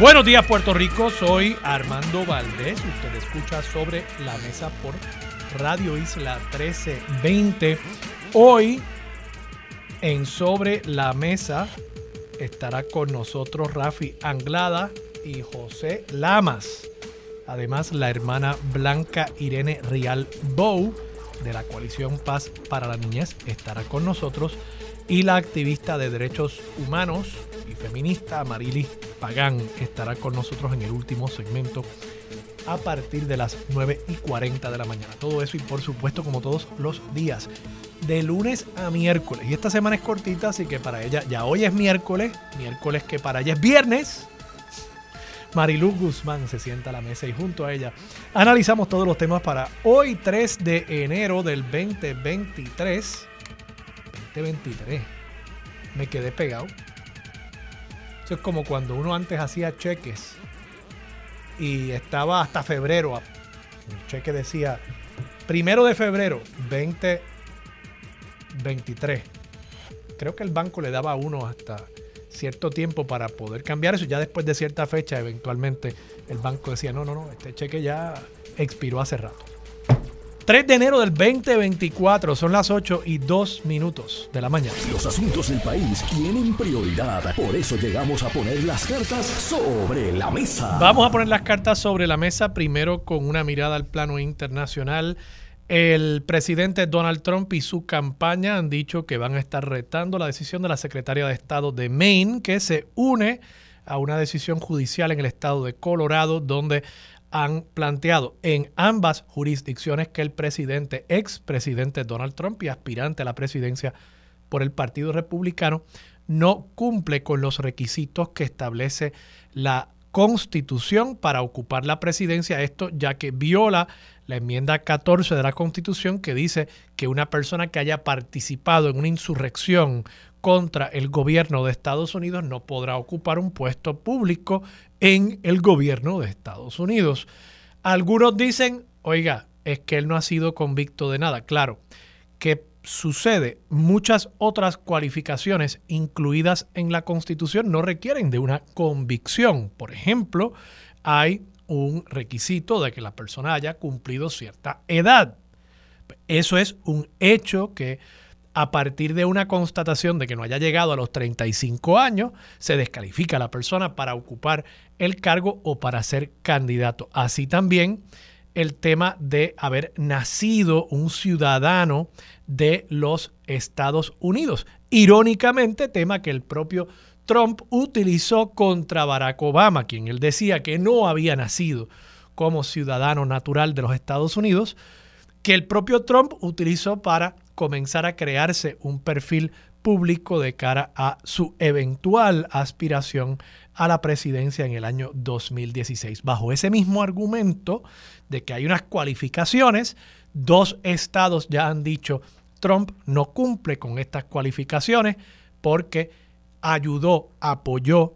Buenos días Puerto Rico, soy Armando Valdés. Usted escucha sobre la mesa por Radio Isla 1320. Hoy en Sobre la Mesa estará con nosotros Rafi Anglada y José Lamas. Además, la hermana Blanca Irene Rial Bow de la coalición Paz para la Niñez estará con nosotros y la activista de derechos humanos y feminista Marilis Pagán estará con nosotros en el último segmento a partir de las 9 y 40 de la mañana. Todo eso y por supuesto como todos los días, de lunes a miércoles. Y esta semana es cortita, así que para ella ya hoy es miércoles, miércoles que para ella es viernes. Mariluz Guzmán se sienta a la mesa y junto a ella analizamos todos los temas para hoy 3 de enero del 2023. 2023. Me quedé pegado. Eso es como cuando uno antes hacía cheques y estaba hasta febrero. El cheque decía primero de febrero 2023. Creo que el banco le daba a uno hasta cierto tiempo para poder cambiar eso. Ya después de cierta fecha, eventualmente el banco decía, no, no, no, este cheque ya expiró hace rato. 3 de enero del 2024, son las 8 y 2 minutos de la mañana. Los asuntos del país tienen prioridad, por eso llegamos a poner las cartas sobre la mesa. Vamos a poner las cartas sobre la mesa primero con una mirada al plano internacional. El presidente Donald Trump y su campaña han dicho que van a estar retando la decisión de la secretaria de Estado de Maine, que se une a una decisión judicial en el estado de Colorado, donde han planteado en ambas jurisdicciones que el presidente, ex presidente Donald Trump y aspirante a la presidencia por el Partido Republicano, no cumple con los requisitos que establece la Constitución para ocupar la presidencia. Esto ya que viola la enmienda 14 de la Constitución que dice que una persona que haya participado en una insurrección contra el gobierno de Estados Unidos no podrá ocupar un puesto público en el gobierno de Estados Unidos. Algunos dicen, oiga, es que él no ha sido convicto de nada. Claro, ¿qué sucede? Muchas otras cualificaciones incluidas en la Constitución no requieren de una convicción. Por ejemplo, hay un requisito de que la persona haya cumplido cierta edad. Eso es un hecho que a partir de una constatación de que no haya llegado a los 35 años, se descalifica a la persona para ocupar el cargo o para ser candidato. Así también el tema de haber nacido un ciudadano de los Estados Unidos. Irónicamente, tema que el propio Trump utilizó contra Barack Obama, quien él decía que no había nacido como ciudadano natural de los Estados Unidos, que el propio Trump utilizó para comenzar a crearse un perfil público de cara a su eventual aspiración a la presidencia en el año 2016. Bajo ese mismo argumento de que hay unas cualificaciones, dos estados ya han dicho Trump no cumple con estas cualificaciones porque ayudó, apoyó,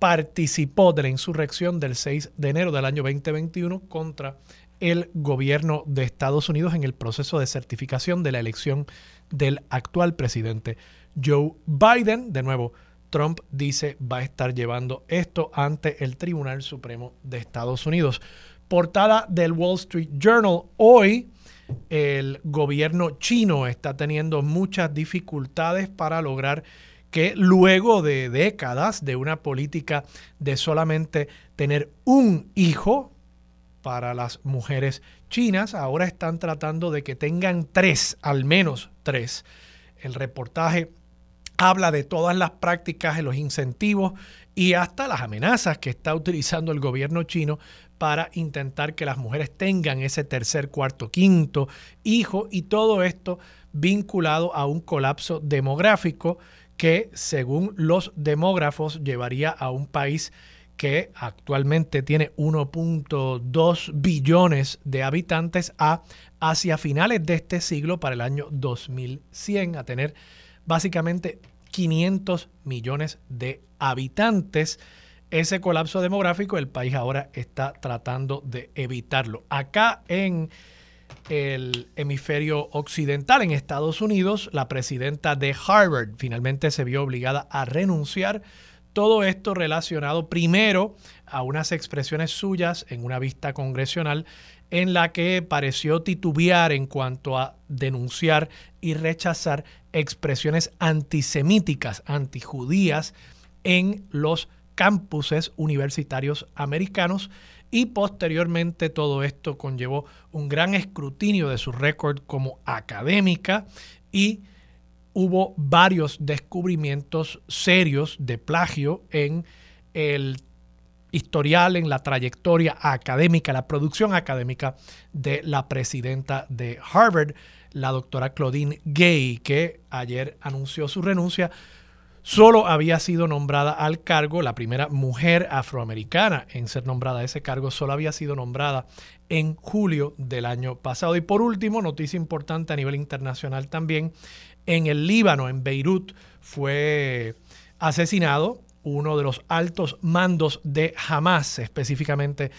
participó de la insurrección del 6 de enero del año 2021 contra el gobierno de Estados Unidos en el proceso de certificación de la elección del actual presidente Joe Biden. De nuevo, Trump dice va a estar llevando esto ante el Tribunal Supremo de Estados Unidos. Portada del Wall Street Journal. Hoy el gobierno chino está teniendo muchas dificultades para lograr que luego de décadas de una política de solamente tener un hijo, para las mujeres chinas. Ahora están tratando de que tengan tres, al menos tres. El reportaje habla de todas las prácticas, los incentivos y hasta las amenazas que está utilizando el gobierno chino para intentar que las mujeres tengan ese tercer, cuarto, quinto hijo y todo esto vinculado a un colapso demográfico que según los demógrafos llevaría a un país que actualmente tiene 1.2 billones de habitantes a hacia finales de este siglo, para el año 2100, a tener básicamente 500 millones de habitantes. Ese colapso demográfico el país ahora está tratando de evitarlo. Acá en el hemisferio occidental, en Estados Unidos, la presidenta de Harvard finalmente se vio obligada a renunciar todo esto relacionado primero a unas expresiones suyas en una vista congresional en la que pareció titubear en cuanto a denunciar y rechazar expresiones antisemíticas, antijudías en los campuses universitarios americanos y posteriormente todo esto conllevó un gran escrutinio de su récord como académica y hubo varios descubrimientos serios de plagio en el historial, en la trayectoria académica, la producción académica de la presidenta de Harvard, la doctora Claudine Gay, que ayer anunció su renuncia. Solo había sido nombrada al cargo, la primera mujer afroamericana en ser nombrada a ese cargo, solo había sido nombrada en julio del año pasado. Y por último, noticia importante a nivel internacional también, en el Líbano, en Beirut, fue asesinado uno de los altos mandos de Hamas, específicamente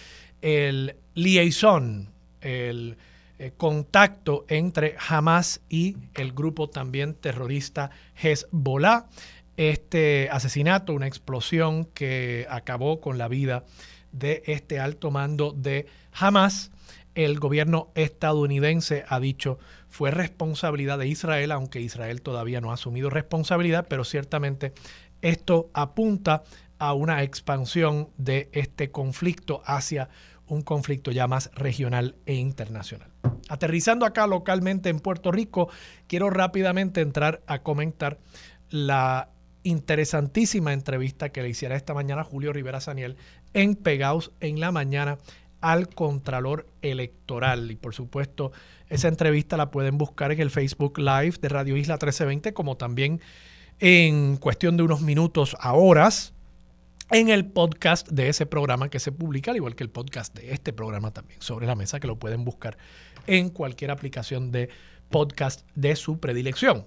el liaison, el eh, contacto entre Hamas y el grupo también terrorista Hezbollah. Este asesinato, una explosión que acabó con la vida de este alto mando de Hamas, el gobierno estadounidense ha dicho fue responsabilidad de Israel, aunque Israel todavía no ha asumido responsabilidad, pero ciertamente esto apunta a una expansión de este conflicto hacia un conflicto ya más regional e internacional. Aterrizando acá localmente en Puerto Rico, quiero rápidamente entrar a comentar la interesantísima entrevista que le hiciera esta mañana Julio Rivera Saniel en Pegaos en la mañana al Contralor Electoral. Y por supuesto, esa entrevista la pueden buscar en el Facebook Live de Radio Isla 1320, como también en cuestión de unos minutos a horas en el podcast de ese programa que se publica, al igual que el podcast de este programa también sobre la mesa, que lo pueden buscar en cualquier aplicación de podcast de su predilección.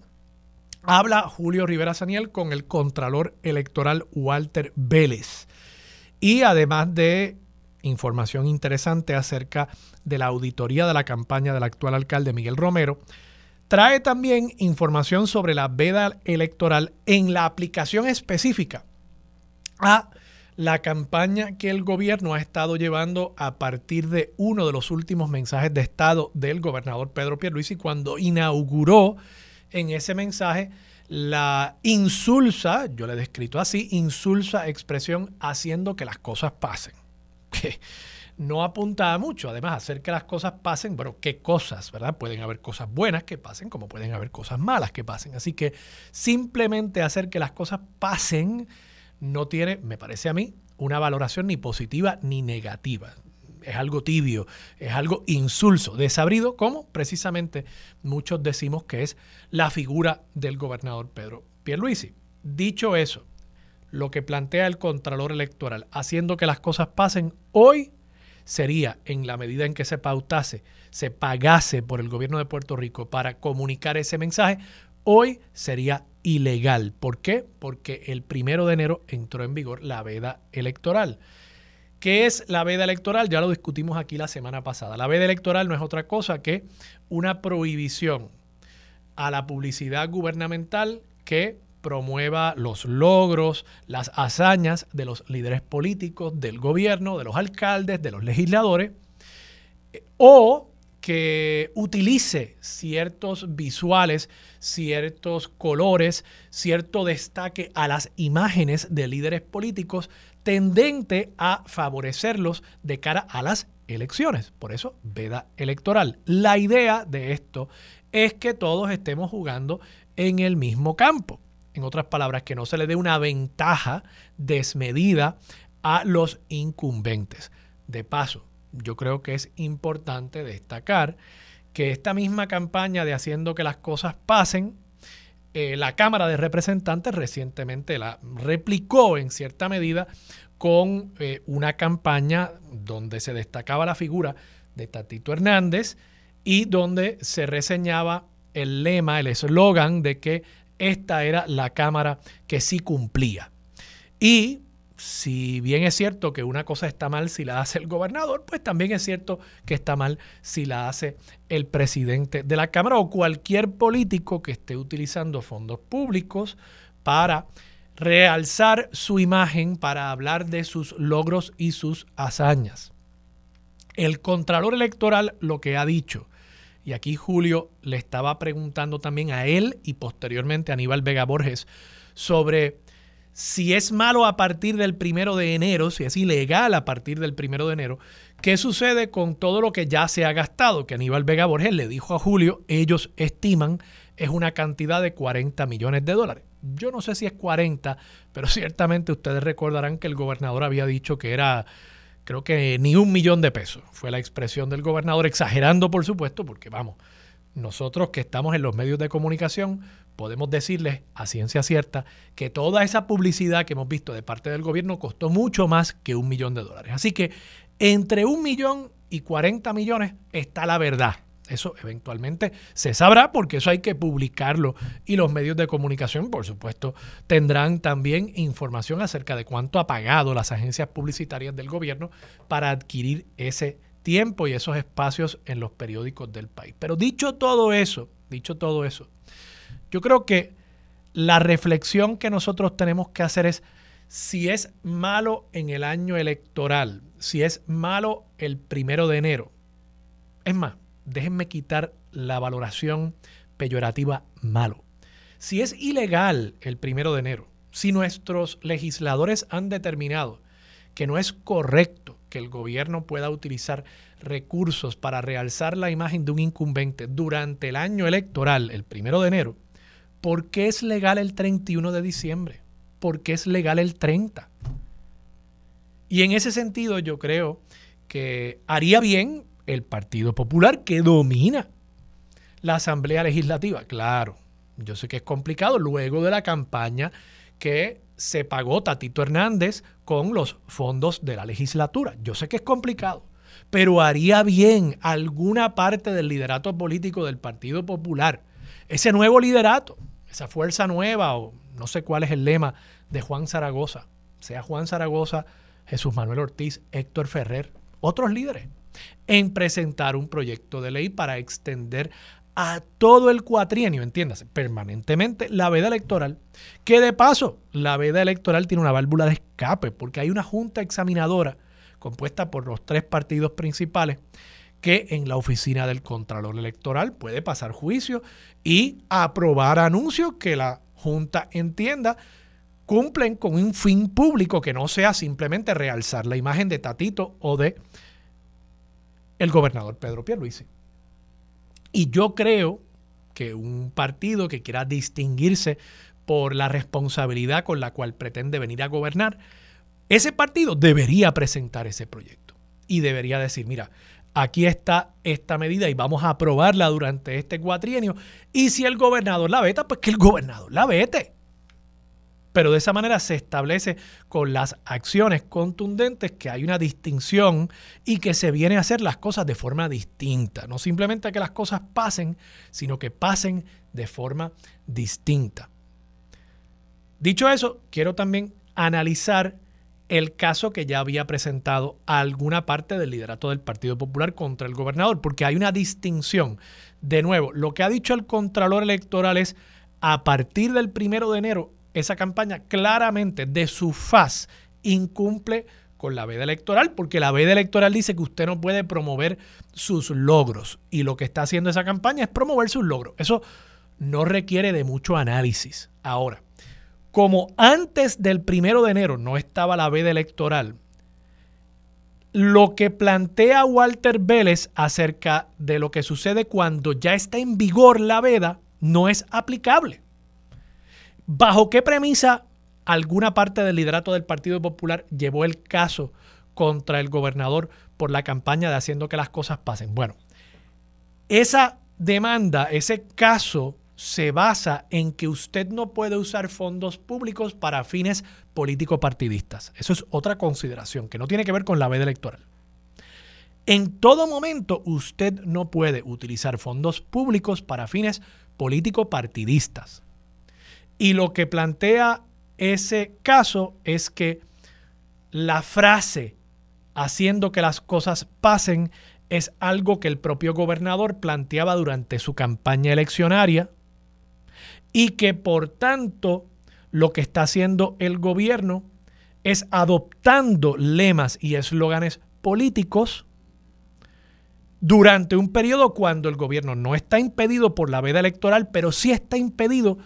Habla Julio Rivera Saniel con el Contralor Electoral Walter Vélez. Y además de información interesante acerca de la auditoría de la campaña del actual alcalde Miguel Romero, trae también información sobre la veda electoral en la aplicación específica a la campaña que el gobierno ha estado llevando a partir de uno de los últimos mensajes de Estado del gobernador Pedro Pierluisi cuando inauguró en ese mensaje la insulsa, yo le he descrito así, insulsa expresión haciendo que las cosas pasen que no apunta a mucho. Además, hacer que las cosas pasen, bueno, ¿qué cosas, verdad? Pueden haber cosas buenas que pasen, como pueden haber cosas malas que pasen. Así que simplemente hacer que las cosas pasen no tiene, me parece a mí, una valoración ni positiva ni negativa. Es algo tibio, es algo insulso, desabrido, como precisamente muchos decimos que es la figura del gobernador Pedro Pierluisi. Dicho eso, lo que plantea el Contralor Electoral, haciendo que las cosas pasen hoy, sería, en la medida en que se pautase, se pagase por el gobierno de Puerto Rico para comunicar ese mensaje, hoy sería ilegal. ¿Por qué? Porque el primero de enero entró en vigor la veda electoral. ¿Qué es la veda electoral? Ya lo discutimos aquí la semana pasada. La veda electoral no es otra cosa que una prohibición a la publicidad gubernamental que promueva los logros, las hazañas de los líderes políticos, del gobierno, de los alcaldes, de los legisladores, o que utilice ciertos visuales, ciertos colores, cierto destaque a las imágenes de líderes políticos tendente a favorecerlos de cara a las elecciones. Por eso, veda electoral. La idea de esto es que todos estemos jugando en el mismo campo en otras palabras, que no se le dé una ventaja desmedida a los incumbentes. De paso, yo creo que es importante destacar que esta misma campaña de haciendo que las cosas pasen eh, la Cámara de Representantes recientemente la replicó en cierta medida con eh, una campaña donde se destacaba la figura de Tatito Hernández y donde se reseñaba el lema, el eslogan de que esta era la Cámara que sí cumplía. Y si bien es cierto que una cosa está mal si la hace el gobernador, pues también es cierto que está mal si la hace el presidente de la Cámara o cualquier político que esté utilizando fondos públicos para realzar su imagen, para hablar de sus logros y sus hazañas. El Contralor Electoral lo que ha dicho, y aquí Julio le estaba preguntando también a él y posteriormente a Aníbal Vega Borges sobre si es malo a partir del primero de enero, si es ilegal a partir del primero de enero, ¿qué sucede con todo lo que ya se ha gastado? Que Aníbal Vega Borges le dijo a Julio, ellos estiman es una cantidad de 40 millones de dólares. Yo no sé si es 40, pero ciertamente ustedes recordarán que el gobernador había dicho que era, creo que ni un millón de pesos. Fue la expresión del gobernador, exagerando por supuesto, porque vamos, nosotros que estamos en los medios de comunicación podemos decirles a ciencia cierta que toda esa publicidad que hemos visto de parte del gobierno costó mucho más que un millón de dólares. Así que entre un millón y 40 millones está la verdad. Eso eventualmente se sabrá porque eso hay que publicarlo y los medios de comunicación, por supuesto, tendrán también información acerca de cuánto ha pagado las agencias publicitarias del gobierno para adquirir ese tiempo y esos espacios en los periódicos del país. Pero dicho todo eso, dicho todo eso, yo creo que la reflexión que nosotros tenemos que hacer es si es malo en el año electoral, si es malo el primero de enero. Es más, déjenme quitar la valoración peyorativa malo. Si es ilegal el primero de enero, si nuestros legisladores han determinado que no es correcto que el gobierno pueda utilizar recursos para realzar la imagen de un incumbente durante el año electoral, el primero de enero, ¿por qué es legal el 31 de diciembre? ¿Por qué es legal el 30? Y en ese sentido yo creo que haría bien el Partido Popular que domina la Asamblea Legislativa. Claro, yo sé que es complicado luego de la campaña que se pagó Tatito Hernández con los fondos de la legislatura. Yo sé que es complicado, pero haría bien alguna parte del liderato político del Partido Popular, ese nuevo liderato, esa fuerza nueva, o no sé cuál es el lema de Juan Zaragoza, sea Juan Zaragoza, Jesús Manuel Ortiz, Héctor Ferrer, otros líderes, en presentar un proyecto de ley para extender a todo el cuatrienio, entiéndase, permanentemente la veda electoral, que de paso la veda electoral tiene una válvula de escape, porque hay una junta examinadora compuesta por los tres partidos principales que en la oficina del Contralor Electoral puede pasar juicio y aprobar anuncios que la Junta entienda cumplen con un fin público que no sea simplemente realzar la imagen de Tatito o de el gobernador Pedro Pierluisi. Y yo creo que un partido que quiera distinguirse por la responsabilidad con la cual pretende venir a gobernar, ese partido debería presentar ese proyecto y debería decir, mira, aquí está esta medida y vamos a aprobarla durante este cuatrienio. Y si el gobernador la veta, pues que el gobernador la vete. Pero de esa manera se establece con las acciones contundentes que hay una distinción y que se viene a hacer las cosas de forma distinta. No simplemente que las cosas pasen, sino que pasen de forma distinta. Dicho eso, quiero también analizar el caso que ya había presentado alguna parte del liderato del Partido Popular contra el gobernador, porque hay una distinción. De nuevo, lo que ha dicho el Contralor Electoral es, a partir del primero de enero, esa campaña claramente de su faz incumple con la veda electoral, porque la veda electoral dice que usted no puede promover sus logros y lo que está haciendo esa campaña es promover sus logros. Eso no requiere de mucho análisis. Ahora, como antes del primero de enero no estaba la veda electoral, lo que plantea Walter Vélez acerca de lo que sucede cuando ya está en vigor la veda no es aplicable. ¿Bajo qué premisa alguna parte del liderato del Partido Popular llevó el caso contra el gobernador por la campaña de haciendo que las cosas pasen? Bueno, esa demanda, ese caso se basa en que usted no puede usar fondos públicos para fines político-partidistas. Eso es otra consideración que no tiene que ver con la veda electoral. En todo momento usted no puede utilizar fondos públicos para fines político-partidistas. Y lo que plantea ese caso es que la frase haciendo que las cosas pasen es algo que el propio gobernador planteaba durante su campaña eleccionaria y que por tanto lo que está haciendo el gobierno es adoptando lemas y eslóganes políticos durante un periodo cuando el gobierno no está impedido por la veda electoral, pero sí está impedido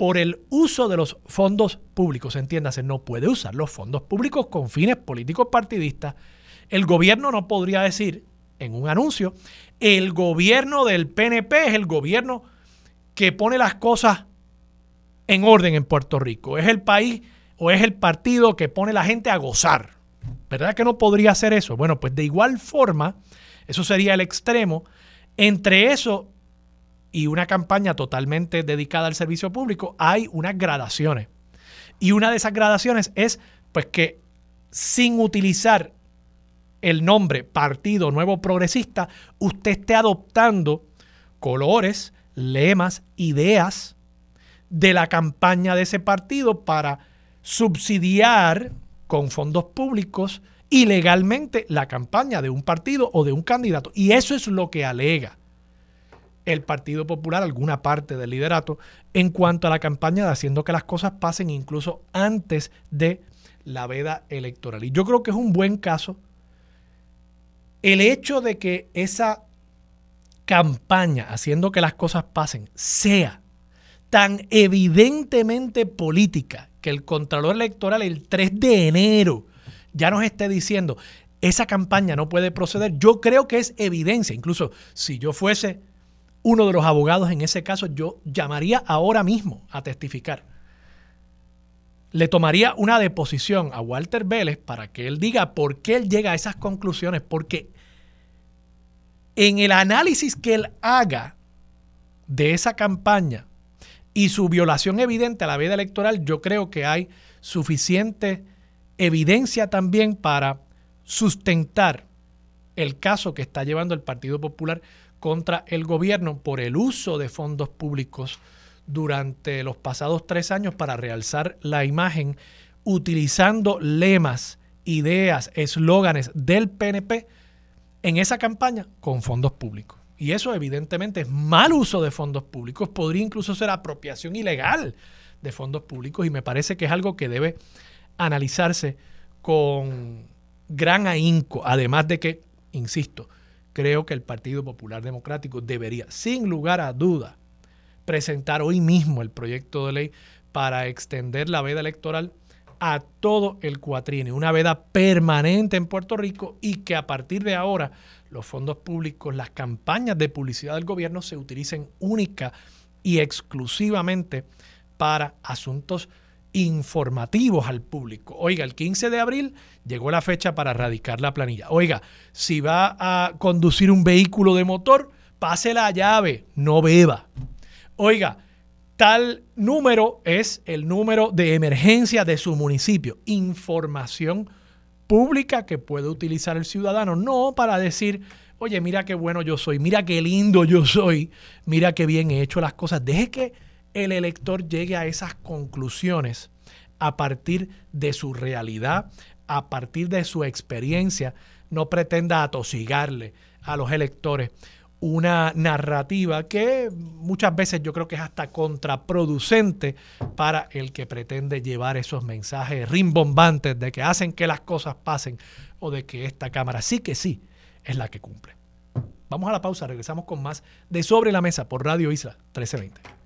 por el uso de los fondos públicos. Entiéndase, no puede usar los fondos públicos con fines políticos partidistas. El gobierno no podría decir en un anuncio, el gobierno del PNP es el gobierno que pone las cosas en orden en Puerto Rico. Es el país o es el partido que pone la gente a gozar. ¿Verdad que no podría hacer eso? Bueno, pues de igual forma, eso sería el extremo. Entre eso y una campaña totalmente dedicada al servicio público, hay unas gradaciones. Y una de esas gradaciones es pues que sin utilizar el nombre Partido Nuevo Progresista, usted esté adoptando colores, lemas, ideas de la campaña de ese partido para subsidiar con fondos públicos ilegalmente la campaña de un partido o de un candidato. Y eso es lo que alega el Partido Popular, alguna parte del liderato, en cuanto a la campaña de haciendo que las cosas pasen incluso antes de la veda electoral. Y yo creo que es un buen caso el hecho de que esa campaña haciendo que las cosas pasen sea tan evidentemente política que el Contralor Electoral el 3 de enero ya nos esté diciendo, esa campaña no puede proceder, yo creo que es evidencia. Incluso si yo fuese uno de los abogados en ese caso, yo llamaría ahora mismo a testificar. Le tomaría una deposición a Walter Vélez para que él diga por qué él llega a esas conclusiones, porque en el análisis que él haga de esa campaña y su violación evidente a la vida electoral, yo creo que hay suficiente evidencia también para sustentar el caso que está llevando el Partido Popular contra el gobierno por el uso de fondos públicos durante los pasados tres años para realzar la imagen utilizando lemas, ideas, eslóganes del PNP en esa campaña con fondos públicos. Y eso evidentemente es mal uso de fondos públicos, podría incluso ser apropiación ilegal de fondos públicos y me parece que es algo que debe analizarse con gran ahínco, además de que, insisto, creo que el Partido Popular Democrático debería, sin lugar a duda, presentar hoy mismo el proyecto de ley para extender la veda electoral a todo el cuatrienio, una veda permanente en Puerto Rico y que a partir de ahora los fondos públicos, las campañas de publicidad del gobierno se utilicen única y exclusivamente para asuntos informativos al público. Oiga, el 15 de abril llegó la fecha para erradicar la planilla. Oiga, si va a conducir un vehículo de motor, pase la llave, no beba. Oiga, tal número es el número de emergencia de su municipio. Información pública que puede utilizar el ciudadano, no para decir, oye, mira qué bueno yo soy, mira qué lindo yo soy, mira qué bien he hecho las cosas. Deje que el elector llegue a esas conclusiones a partir de su realidad, a partir de su experiencia, no pretenda atosigarle a los electores una narrativa que muchas veces yo creo que es hasta contraproducente para el que pretende llevar esos mensajes rimbombantes de que hacen que las cosas pasen o de que esta Cámara sí que sí es la que cumple. Vamos a la pausa, regresamos con más de Sobre la Mesa por Radio Isla 1320.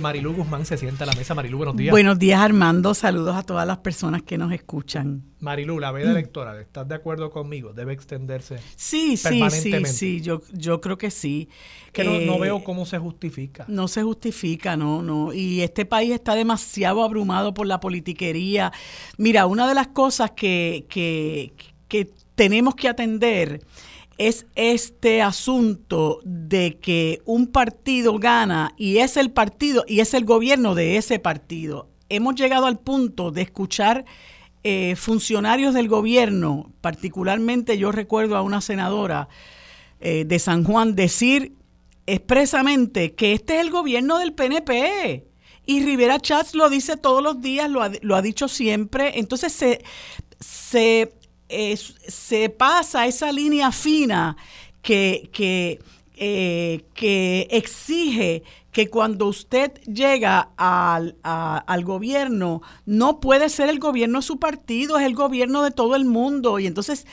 Marilu Guzmán se sienta a la mesa. Marilu, buenos días. Buenos días Armando, saludos a todas las personas que nos escuchan. Marilu, la veda mm. electoral, ¿estás de acuerdo conmigo? ¿Debe extenderse? Sí, sí, sí, sí, yo, yo creo que sí. Que no, no, veo cómo se justifica. No se justifica, no, no. Y este país está demasiado abrumado por la politiquería. Mira, una de las cosas que, que, que tenemos que atender es este asunto de que un partido gana y es el partido y es el gobierno de ese partido. Hemos llegado al punto de escuchar eh, funcionarios del gobierno, particularmente yo recuerdo a una senadora eh, de San Juan decir expresamente que este es el gobierno del PNP. Y Rivera Chats lo dice todos los días, lo ha, lo ha dicho siempre. Entonces se, se se pasa esa línea fina que, que, eh, que exige que cuando usted llega al, al, gobierno, no puede ser el gobierno de su partido, es el gobierno de todo el mundo. Y entonces,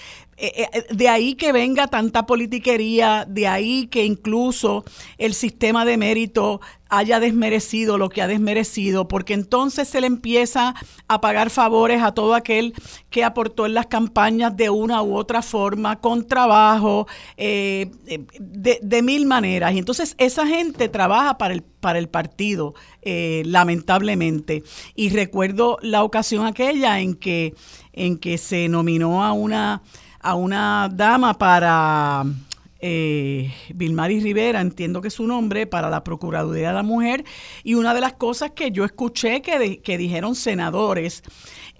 eh, eh, de ahí que venga tanta politiquería, de ahí que incluso el sistema de mérito haya desmerecido lo que ha desmerecido, porque entonces se le empieza a pagar favores a todo aquel que aportó en las campañas de una u otra forma, con trabajo, eh, de, mil maneras. Y entonces esa gente trabaja para el, para el partido, lamentablemente. Y recuerdo la ocasión aquella en que, en que se nominó a una, a una dama para eh, Vilmaris Rivera, entiendo que es su nombre, para la Procuraduría de la Mujer. Y una de las cosas que yo escuché que, que dijeron senadores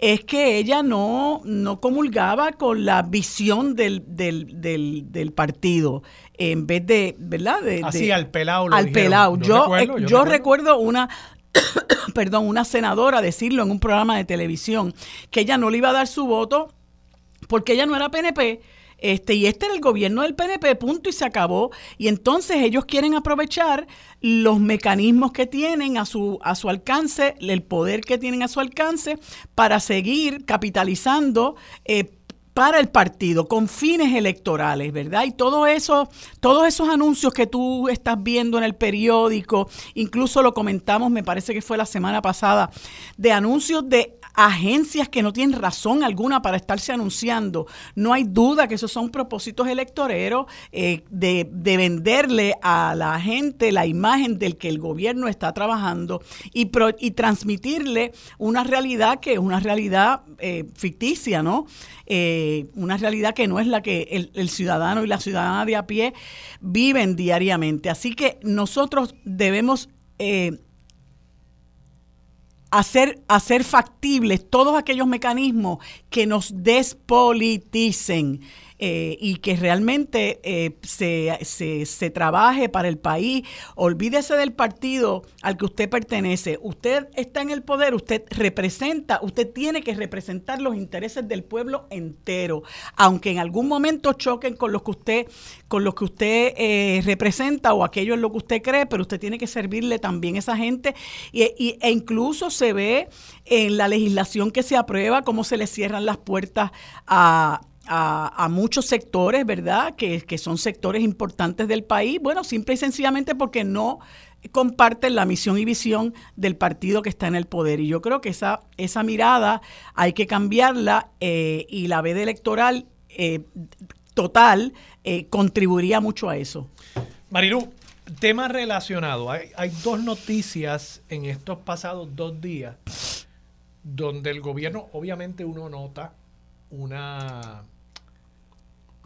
es que ella no, no comulgaba con la visión del, del, del, partido en vez de, ¿verdad? Así al pelado. al pelado. Yo, eh, yo, recuerdo una perdón, una senadora decirlo en un programa de televisión, que ella no le iba a dar su voto porque ella no era PNP este, y este era el gobierno del PNP, punto, y se acabó. Y entonces ellos quieren aprovechar los mecanismos que tienen a su, a su alcance, el poder que tienen a su alcance, para seguir capitalizando. Eh, para el partido con fines electorales, ¿verdad? Y todo eso, todos esos anuncios que tú estás viendo en el periódico, incluso lo comentamos, me parece que fue la semana pasada, de anuncios de agencias que no tienen razón alguna para estarse anunciando. No hay duda que esos son propósitos electoreros eh, de, venderle a la gente la imagen del que el gobierno está trabajando y, transmitirle una realidad que es una realidad eh, ficticia, ¿no? Eh, una realidad que no es la que el, ciudadano y la ciudadana de a pie viven diariamente. Así que nosotros debemos hacer, hacer factibles todos aquellos mecanismos que nos despoliticen. Eh, y que realmente eh, se, se, trabaje para el país. Olvídese del partido al que usted pertenece. Usted está en el poder, usted representa, usted tiene que representar los intereses del pueblo entero, aunque en algún momento choquen con los que usted, con los que usted eh, representa o aquello en lo que usted cree, pero usted tiene que servirle también a esa gente y, e incluso se ve en la legislación que se aprueba cómo se le cierran las puertas a a, muchos sectores, ¿verdad? Que, son sectores importantes del país, bueno, simple y sencillamente porque no comparten la misión y visión del partido que está en el poder. Y yo creo que esa, esa mirada hay que cambiarla eh, y la veda electoral eh, total eh, contribuiría mucho a eso. Marilu, tema relacionado. Hay, hay dos noticias en estos pasados dos días donde el gobierno, obviamente uno nota una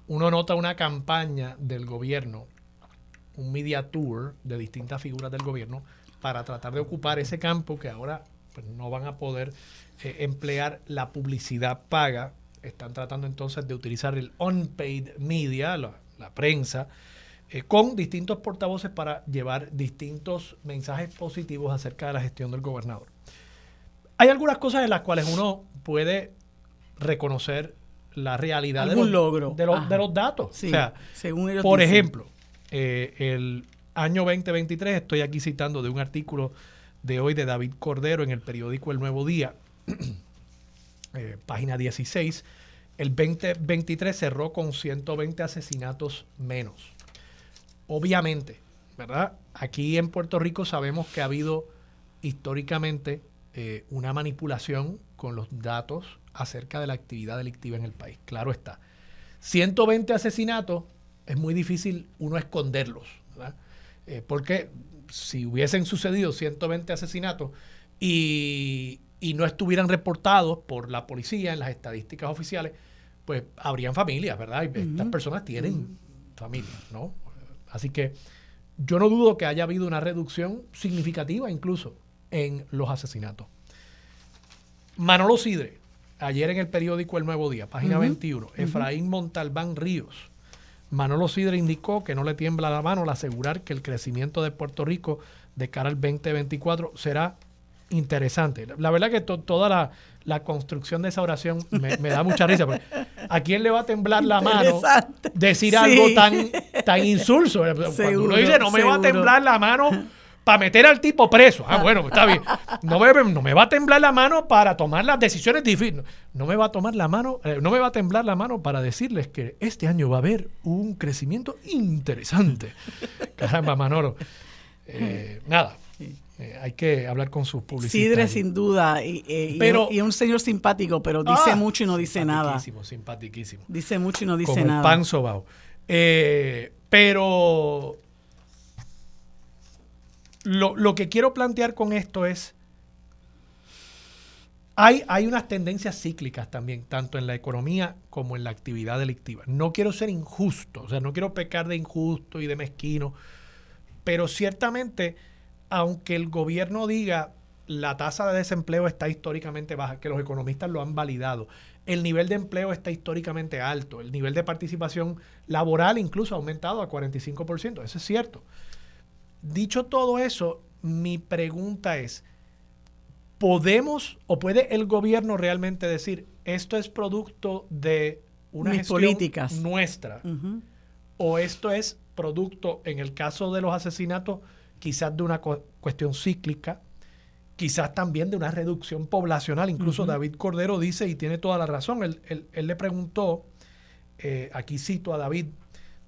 uno nota una campaña del gobierno, un media tour de distintas figuras del gobierno para tratar de ocupar ese campo que ahora pues, no van a poder eh, emplear la publicidad paga. Están tratando entonces de utilizar el unpaid media, la, prensa, eh, con distintos portavoces para llevar distintos mensajes positivos acerca de la gestión del gobernador. Hay algunas cosas en las cuales uno puede reconocer la realidad de los, logro. De, los, de los datos. o sea, según por ejemplo, eh, el año 2023, estoy aquí citando de un artículo de hoy de David Cordero en el periódico El Nuevo Día, eh, página 16, el 2023 cerró con 120 asesinatos menos. Obviamente, ¿verdad? Aquí en Puerto Rico sabemos que ha habido históricamente eh, una manipulación con los datos acerca de la actividad delictiva en el país. Claro está. 120 asesinatos es muy difícil uno esconderlos, ¿verdad? Eh, porque si hubiesen sucedido 120 asesinatos y, no estuvieran reportados por la policía en las estadísticas oficiales, pues habrían familias, ¿verdad? Y estas personas tienen familias, ¿no? Así que yo no dudo que haya habido una reducción significativa incluso en los asesinatos. Manolo Sidre, ayer en el periódico El Nuevo Día, página 21, Efraín Montalbán Ríos. Manolo Sidre indicó que no le tiembla la mano al asegurar que el crecimiento de Puerto Rico de cara al 2024 será interesante. La verdad que toda la, construcción de esa oración me, da mucha risa. ¿A quién le va a temblar la mano decir algo tan, tan insulso? Cuando uno dice, no me va a temblar la mano para meter al tipo preso. Ah, bueno, está bien. No me, no me va a temblar la mano para tomar las decisiones difíciles. No me va a tomar la mano, eh, no me va a temblar la mano para decirles que este año va a haber un crecimiento interesante. Caramba, Manolo. Eh, nada. Eh, hay que hablar con sus publicistas. Sidre, sin duda, y, y, un señor simpático, pero dice ah, mucho y no dice nada. Simpaticísimo, simpaticísimo. Dice mucho y no dice nada. pan sobao. pero lo, que quiero plantear con esto es, hay, hay unas tendencias cíclicas también, tanto en la economía como en la actividad delictiva. No quiero ser injusto, o sea, no quiero pecar de injusto y de mezquino, pero ciertamente, aunque el gobierno diga la tasa de desempleo está históricamente baja, que los economistas lo han validado, el nivel de empleo está históricamente alto, el nivel de participación laboral incluso ha aumentado a 45%, eso es cierto. Dicho todo eso, mi pregunta es, ¿podemos o puede el gobierno realmente decir esto es producto de una gestión políticas. nuestra? ¿O esto es producto, en el caso de los asesinatos, quizás de una cuestión cíclica, quizás también de una reducción poblacional? Incluso David Cordero dice, y tiene toda la razón, él, le preguntó, eh, aquí cito a David,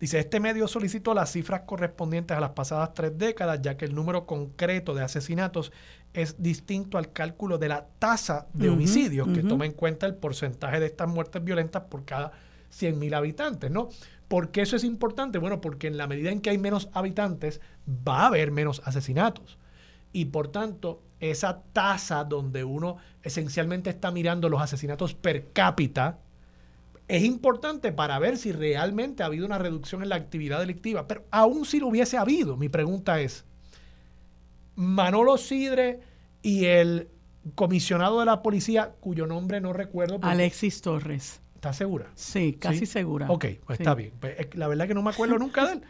Dice, este medio solicitó las cifras correspondientes a las pasadas tres décadas, ya que el número concreto de asesinatos es distinto al cálculo de la tasa de homicidios, que toma en cuenta el porcentaje de estas muertes violentas por cada 100.000 habitantes, ¿no? ¿Por qué eso es importante? Bueno, porque en la medida en que hay menos habitantes, va a haber menos asesinatos. Y por tanto, esa tasa donde uno esencialmente está mirando los asesinatos per cápita, es importante para ver si realmente ha habido una reducción en la actividad delictiva. Pero aún si lo hubiese habido, mi pregunta es, Manolo Sidre y el comisionado de la policía, cuyo nombre no recuerdo. Alexis Torres. ¿Estás segura? Sí, casi segura. Ok, pues está bien. Pues, la verdad que no me acuerdo nunca de él.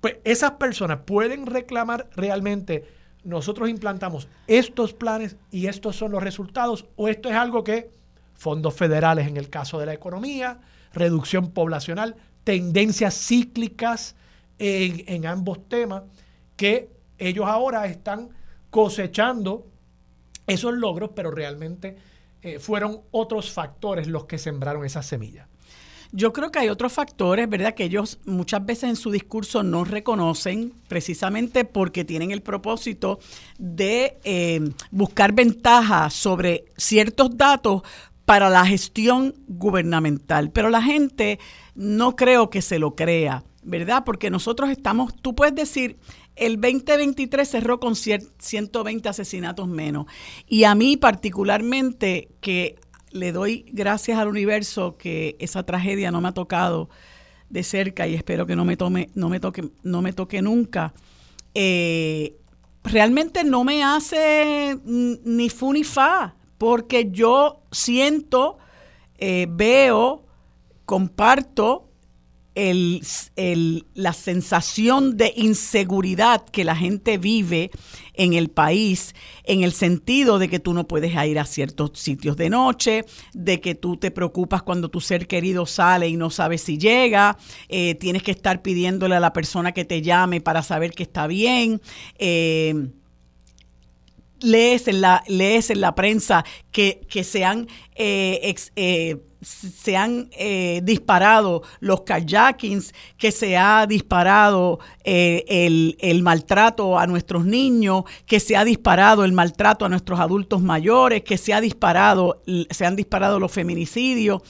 Pues esas personas pueden reclamar realmente, nosotros implantamos estos planes y estos son los resultados, o esto es algo que fondos federales en el caso de la economía, reducción poblacional, tendencias cíclicas en, ambos temas, que ellos ahora están cosechando esos logros, pero realmente eh, fueron otros factores los que sembraron esas semillas. Yo creo que hay otros factores, ¿verdad? Que ellos muchas veces en su discurso no reconocen precisamente porque tienen el propósito de eh, buscar ventajas sobre ciertos datos para la gestión gubernamental. Pero la gente no creo que se lo crea, ¿verdad? Porque nosotros estamos, tú puedes decir, el 2023 cerró con 120 asesinatos menos. Y a mí particularmente, que le doy gracias al universo que esa tragedia no me ha tocado de cerca y espero que no me tome, no me toque, no me toque nunca. Eh, realmente no me hace ni fu ni fa porque yo siento, eh, veo, comparto la sensación de inseguridad que la gente vive en el país, en el sentido de que tú no puedes ir a ciertos sitios de noche, de que tú te preocupas cuando tu ser querido sale y no sabes si llega, eh, tienes que estar pidiéndole a la persona que te llame para saber que está bien. Eh, lees en la, lees en la prensa que, que se han, eh, eh, se han eh, disparado los kayakings, que se ha disparado el, el, maltrato a nuestros niños, que se ha disparado el maltrato a nuestros adultos mayores, que se ha disparado, se han disparado los feminicidios.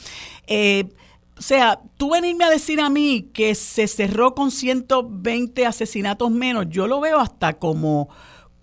O sea, tú venirme a decir a mí que se cerró con 120 asesinatos menos, yo lo veo hasta como,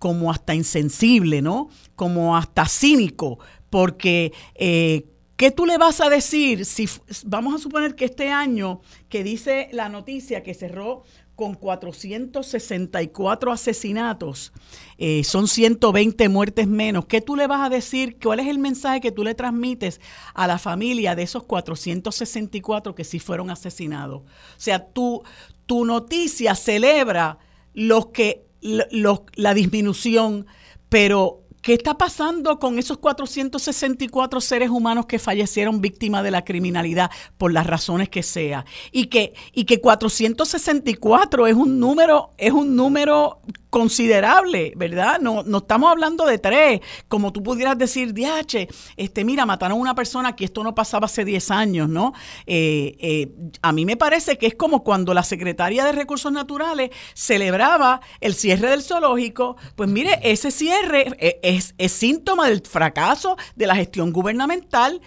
como hasta insensible, ¿no? Como hasta cínico, porque eh, ¿qué tú le vas a decir si vamos a suponer que este año que dice la noticia que cerró con 464 asesinatos, eh, son 120 muertes menos. ¿Qué tú le vas a decir? ¿Cuál es el mensaje que tú le transmites a la familia de esos 464 que sí fueron asesinados? O sea, tu, tu noticia celebra los que, la disminución, pero ¿Qué está pasando con esos 464 seres humanos que fallecieron víctimas de la criminalidad por las razones que sea? Y que, y que 464 es un número, es un número considerable, ¿verdad? No, no estamos hablando de tres, como tú pudieras decir, DH, este, mira, mataron a una persona que esto no pasaba hace 10 años, ¿no? Eh, eh, a mí me parece que es como cuando la Secretaría de Recursos Naturales celebraba el cierre del zoológico, pues mire, ese cierre eh, es, síntoma del fracaso de la gestión gubernamental,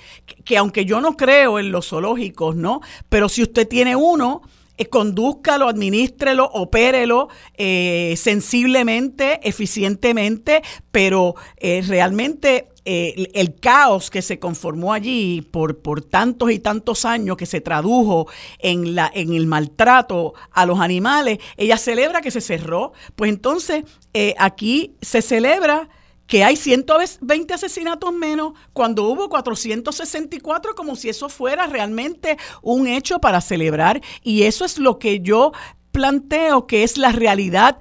que aunque yo no creo en los zoológicos, ¿no? Pero si usted tiene uno, eh, condúzcalo, administrelo, opérelo eh, sensiblemente, eficientemente, pero eh, realmente el caos que se conformó allí por, por tantos y tantos años que se tradujo en, la, en el maltrato a los animales, ella celebra que se cerró. Pues entonces aquí se celebra que hay 120 asesinatos menos cuando hubo 464, como si eso fuera realmente un hecho para celebrar. Y eso es lo que yo planteo que es la realidad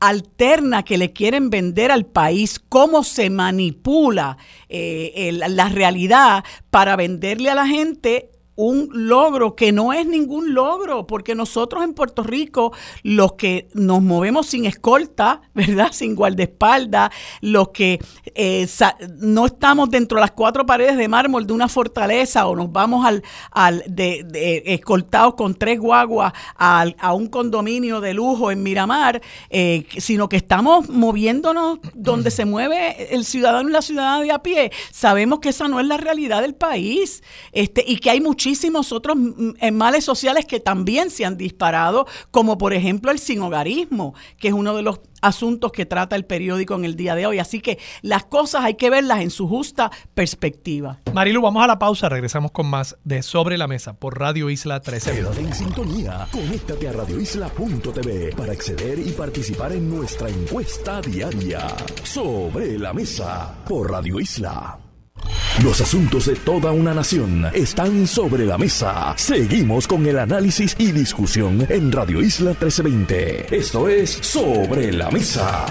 alterna que le quieren vender al país, cómo se manipula eh, la realidad para venderle a la gente un logro que no es ningún logro, porque nosotros en Puerto Rico, los que nos movemos sin escolta, ¿verdad? Sin guardaespaldas, los que eh, no estamos dentro de las cuatro paredes de mármol de una fortaleza o nos vamos al, al de, escoltados con tres guaguas a un condominio de lujo en Miramar, eh, sino que estamos moviéndonos donde se mueve el ciudadano y la ciudadana de a pie. Sabemos que esa no es la realidad del país este, y que hay muchísimas muchísimos otros males sociales que también se han disparado, como por ejemplo el sinhogarismo, que es uno de los asuntos que trata el periódico en el día de hoy. Así que las cosas hay que verlas en su justa perspectiva. Marilu, vamos a la pausa. Regresamos con más de Sobre la Mesa por Radio Isla 13. Quédate en sintonía. Conéctate a radioisla.tv para acceder y participar en nuestra encuesta diaria. Sobre la Mesa por Radio Isla. Los asuntos de toda una nación están sobre la mesa. Seguimos con el análisis y discusión en Radio Isla 1320. Esto es Sobre la Mesa.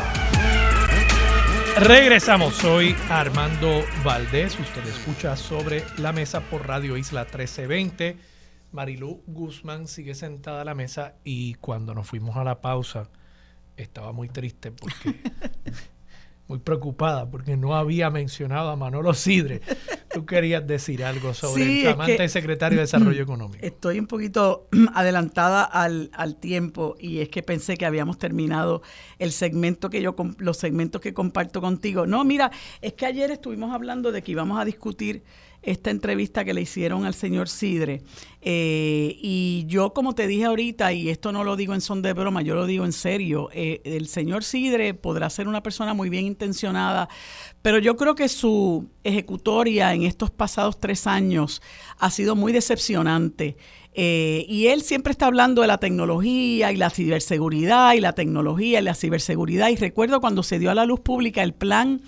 Regresamos, soy Armando Valdés. Usted escucha sobre la mesa por Radio Isla 1320. Marilú Guzmán sigue sentada a la mesa y cuando nos fuimos a la pausa estaba muy triste porque muy preocupada porque no había mencionado a Manolo Sidre. Tú querías decir algo sobre el flamante secretario de Desarrollo Económico. Estoy un poquito adelantada al, tiempo y es que pensé que habíamos terminado el segmento que yo los segmentos que comparto contigo. No, mira, es que ayer estuvimos hablando de que íbamos a discutir esta entrevista que le hicieron al señor Sidre. Eh, y yo, como te dije ahorita, y esto no lo digo en son de broma, yo lo digo en serio, eh, el señor Sidre podrá ser una persona muy bien intencionada, pero yo creo que su ejecutoria en estos pasados tres años ha sido muy decepcionante. Eh, y él siempre está hablando de la tecnología y la ciberseguridad y la tecnología y la ciberseguridad. Y recuerdo cuando se dio a la luz pública el plan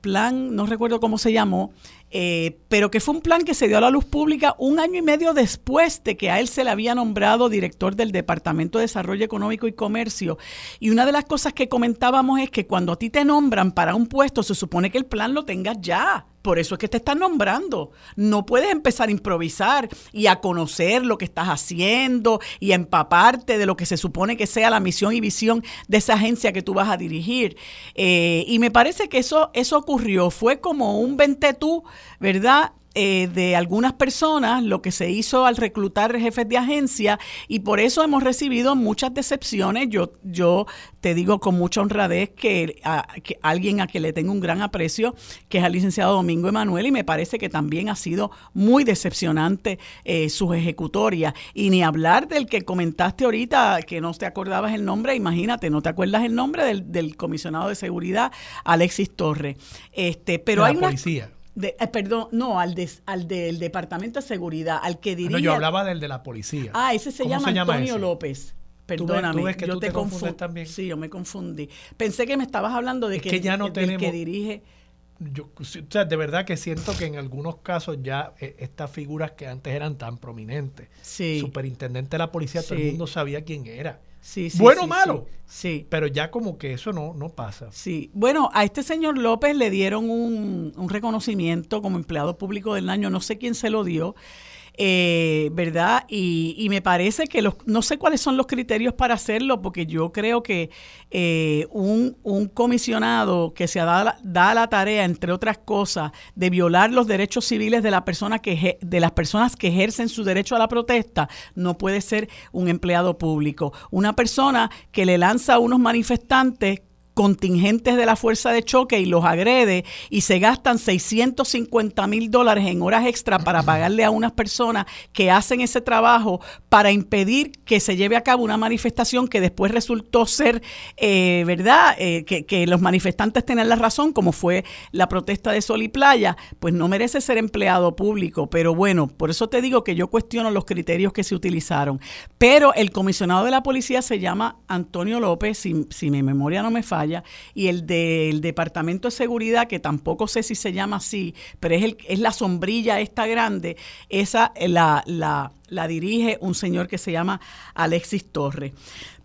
plan, no recuerdo cómo se llamó, eh, pero que fue un plan que se dio a la luz pública un año y medio después de que a él se le había nombrado director del Departamento de Desarrollo Económico y Comercio. Y una de las cosas que comentábamos es que cuando a ti te nombran para un puesto, se supone que el plan lo tengas ya. Por eso es que te están nombrando. No puedes empezar a improvisar y a conocer lo que estás haciendo y a empaparte de lo que se supone que sea la misión y visión de esa agencia que tú vas a dirigir. Eh, y me parece que eso, eso ocurrió. Fue como un ventetú, ¿verdad? Eh, de algunas personas lo que se hizo al reclutar jefes de agencia y por eso hemos recibido muchas decepciones. Yo, yo te digo con mucha honradez que, alguien a quien le tengo un gran aprecio, que es el licenciado Domingo Emanuel, y me parece que también ha sido muy decepcionante eh, sus ejecutorias. Y ni hablar del que comentaste ahorita, que no te acordabas el nombre, imagínate, no te acuerdas el nombre del, del comisionado de seguridad, Alexis Torres. Este, pero hay policía. De, eh, perdón, no, al, al del Departamento de Seguridad, al que dirige. Ah, no, yo hablaba del de la policía. Ah, ese se llama Antonio López. Perdóname, que yo te, confundí. También? Sí, yo me confundí. Pensé que me estabas hablando de que, ya no tenemos, que dirige. Yo, o sea, de verdad que siento que en algunos casos ya eh, estas figuras que antes eran tan prominentes, sí. superintendente de la policía, todo el mundo sabía quién era. Sí, bueno o malo. Sí. Pero ya como que eso no, no pasa. Sí. Bueno, a este señor López le dieron un, un reconocimiento como empleado público del año, no sé quién se lo dio. Eh, ¿verdad? Y, me parece que los, no sé cuáles son los criterios para hacerlo, porque yo creo que eh, un, comisionado que se da, da la tarea, entre otras cosas, de violar los derechos civiles de, la persona que, de las personas que ejercen su derecho a la protesta, no puede ser un empleado público. Una persona que le lanza a unos manifestantes contingentes de la fuerza de choque y los agrede y se gastan 650 mil dólares en horas extra para pagarle a unas personas que hacen ese trabajo para impedir que se lleve a cabo una manifestación que después resultó ser, eh, ¿verdad?, eh, que, que, los manifestantes tenían la razón, como fue la protesta de Sol y Playa, pues no merece ser empleado público. Pero bueno, por eso te digo que yo cuestiono los criterios que se utilizaron. Pero el comisionado de la policía se llama Antonio López, si, si mi memoria no me falla y el del Departamento de Seguridad, que tampoco sé si se llama así, pero es, el, es la sombrilla esta grande, esa la, la, la dirige un señor que se llama Alexis Torres.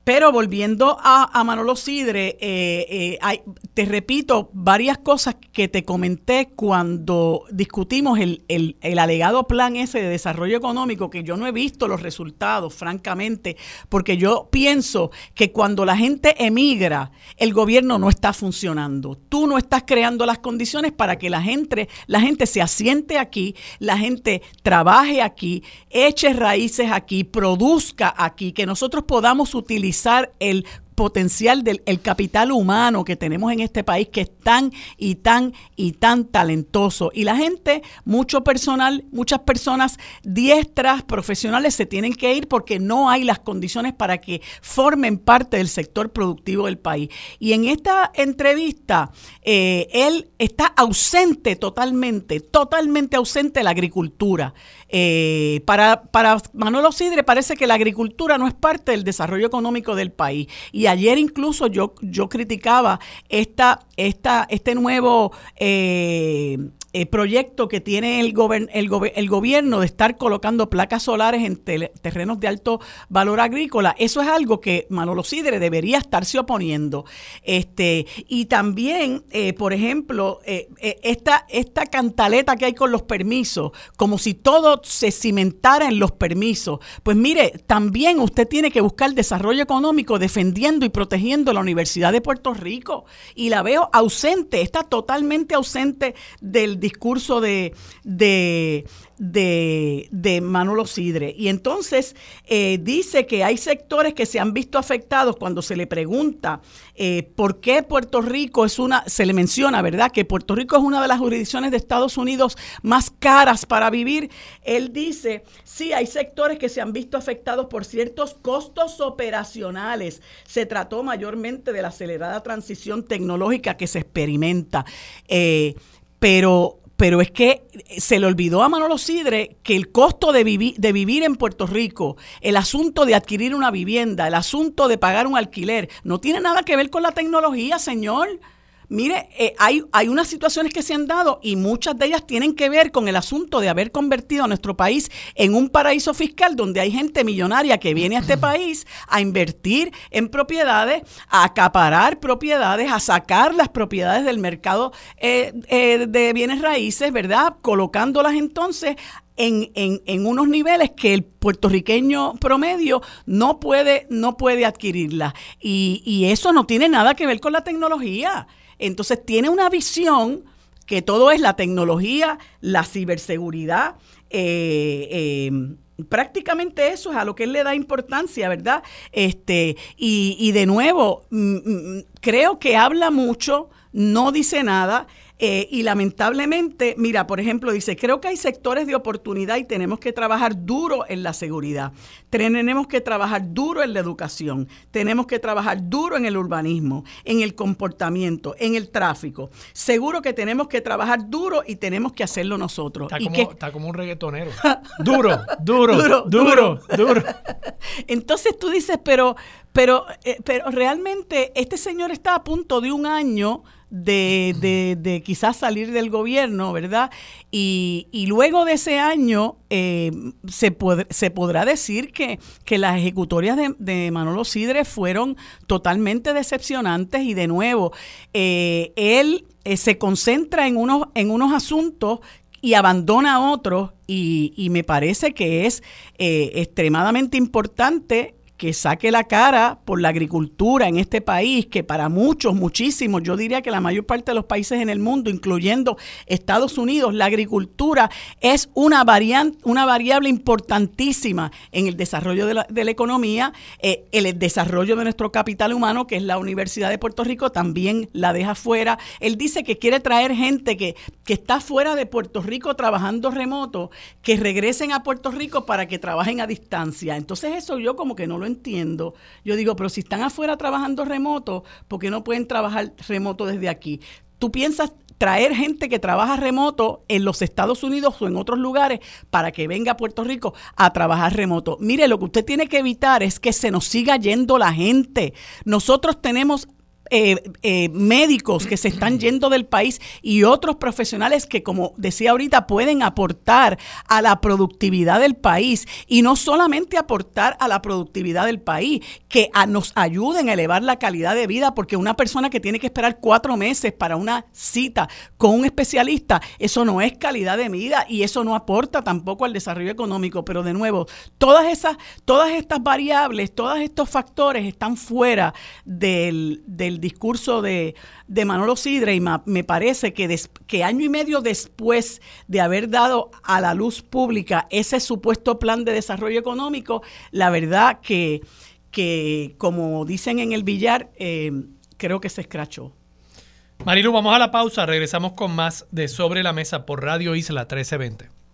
Pero volviendo a, Manolo Sidre, eh, eh, te repito varias cosas que te comenté cuando discutimos el, el, alegado plan ese de desarrollo económico, que yo no he visto los resultados, francamente, porque yo pienso que cuando la gente emigra, el gobierno no está funcionando. Tú no estás creando las condiciones para que la gente, la gente se asiente aquí, la gente trabaje aquí, eche raíces aquí, produzca aquí, que nosotros podamos utilizar el potencial del el capital humano que tenemos en este país que es tan y tan y tan talentoso. Y la gente mucho personal muchas personas diestras profesionales se tienen que ir porque no hay las condiciones para que formen parte del sector productivo del país. Y en esta entrevista eh, él está ausente totalmente totalmente ausente la agricultura. Eh, para, para Manuel Sidre parece que la agricultura no es parte del desarrollo económico del país. Y ayer incluso yo, yo criticaba esta, esta, este nuevo eh, eh, proyecto que tiene el, el, el, gobierno de estar colocando placas solares en terrenos de alto valor agrícola, eso es algo que Manolo Sidre debería estarse oponiendo. Este, y también, eh, por ejemplo, eh, esta, esta cantaleta que hay con los permisos, como si todo se cimentara en los permisos. Pues mire, también usted tiene que buscar desarrollo económico defendiendo y protegiendo la Universidad de Puerto Rico. Y la veo ausente, está totalmente ausente del discurso de, de, de, Manolo Sidre. Y entonces eh, dice que hay sectores que se han visto afectados cuando se le pregunta eh, por qué Puerto Rico es una, se le menciona, ¿verdad? Que Puerto Rico es una de las jurisdicciones de Estados Unidos más caras para vivir. Él dice, sí, hay sectores que se han visto afectados por ciertos costos operacionales. Se trató mayormente de la acelerada transición tecnológica que se experimenta. Eh, pero, pero es que se le olvidó a Manolo Sidre que el costo de, de vivir en Puerto Rico, el asunto de adquirir una vivienda, el asunto de pagar un alquiler, no tiene nada que ver con la tecnología, señor. Mire, eh, hay, hay unas situaciones que se han dado y muchas de ellas tienen que ver con el asunto de haber convertido a nuestro país en un paraíso fiscal donde hay gente millonaria que viene a este país a invertir en propiedades, a acaparar propiedades, a sacar las propiedades del mercado eh, eh, de bienes raíces, ¿verdad? Colocándolas entonces en, en, en, unos niveles que el puertorriqueño promedio no puede, no puede adquirirla. Y, y eso no tiene nada que ver con la tecnología. Entonces tiene una visión que todo es la tecnología, la ciberseguridad, eh, eh, prácticamente eso es a lo que él le da importancia, ¿verdad? Este, y, y de nuevo, mm, mm, creo que habla mucho, no dice nada. Eh, y lamentablemente, mira, por ejemplo, dice, creo que hay sectores de oportunidad y tenemos que trabajar duro en la seguridad, tenemos que trabajar duro en la educación, tenemos que trabajar duro en el urbanismo, en el comportamiento, en el tráfico. Seguro que tenemos que trabajar duro y tenemos que hacerlo nosotros. Está, y como, que, está como un reggaetonero. duro, duro, duro, duro, duro. Entonces tú dices, pero, pero, eh, pero realmente este señor está a punto de un año de, de, de, quizás salir del gobierno, ¿verdad? Y, y luego de ese año eh, se, se podrá decir que, que las ejecutorias de, de, Manolo Sidre fueron totalmente decepcionantes y de nuevo, eh, él eh, se concentra en unos, en unos asuntos y abandona otros y, y, me parece que es eh, extremadamente importante que saque la cara por la agricultura en este país, que para muchos, muchísimos, yo diría que la mayor parte de los países en el mundo, incluyendo Estados Unidos, la agricultura es una, variante, una variable importantísima en el desarrollo de la, de la economía, eh, el desarrollo de nuestro capital humano, que es la Universidad de Puerto Rico, también la deja fuera. Él dice que quiere traer gente que, que está fuera de Puerto Rico trabajando remoto, que regresen a Puerto Rico para que trabajen a distancia. Entonces eso yo como que no lo entiendo. Yo digo, pero si están afuera trabajando remoto, ¿por qué no pueden trabajar remoto desde aquí? ¿Tú piensas traer gente que trabaja remoto en los Estados Unidos o en otros lugares para que venga a Puerto Rico a trabajar remoto? Mire, lo que usted tiene que evitar es que se nos siga yendo la gente. Nosotros tenemos eh, eh, médicos que se están yendo del país y otros profesionales que, como decía ahorita, pueden aportar a la productividad del país y no solamente aportar a la productividad del país, que nos ayuden a elevar la calidad de vida, porque una persona que tiene que esperar cuatro meses para una cita con un especialista, eso no es calidad de vida y eso no aporta tampoco al desarrollo económico. Pero de nuevo, todas esas, todas estas variables, todos estos factores están fuera del, del discurso de, de, Manolo Sidre y me parece que, des, que año y medio después de haber dado a la luz pública ese supuesto plan de desarrollo económico, la verdad que, que como dicen en el billar, eh, creo que se escrachó. Marilu, vamos a la pausa, regresamos con más de Sobre la Mesa por Radio Isla 1320.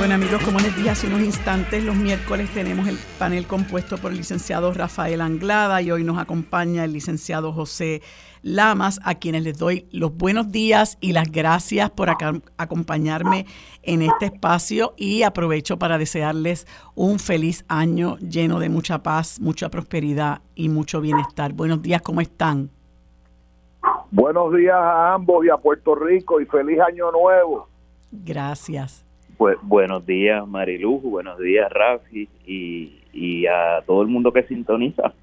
Bueno amigos, como les dije hace unos instantes, los miércoles tenemos el panel compuesto por el licenciado Rafael Anglada y hoy nos acompaña el licenciado José Lamas, a quienes les doy los buenos días y las gracias por acá, acompañarme en este espacio y aprovecho para desearles un feliz año lleno de mucha paz, mucha prosperidad y mucho bienestar. Buenos días, ¿cómo están? Buenos días a ambos y a Puerto Rico y feliz año nuevo. Gracias. Pues, buenos días, Marilu, buenos días, Rafi, y, y, a todo el mundo que sintoniza.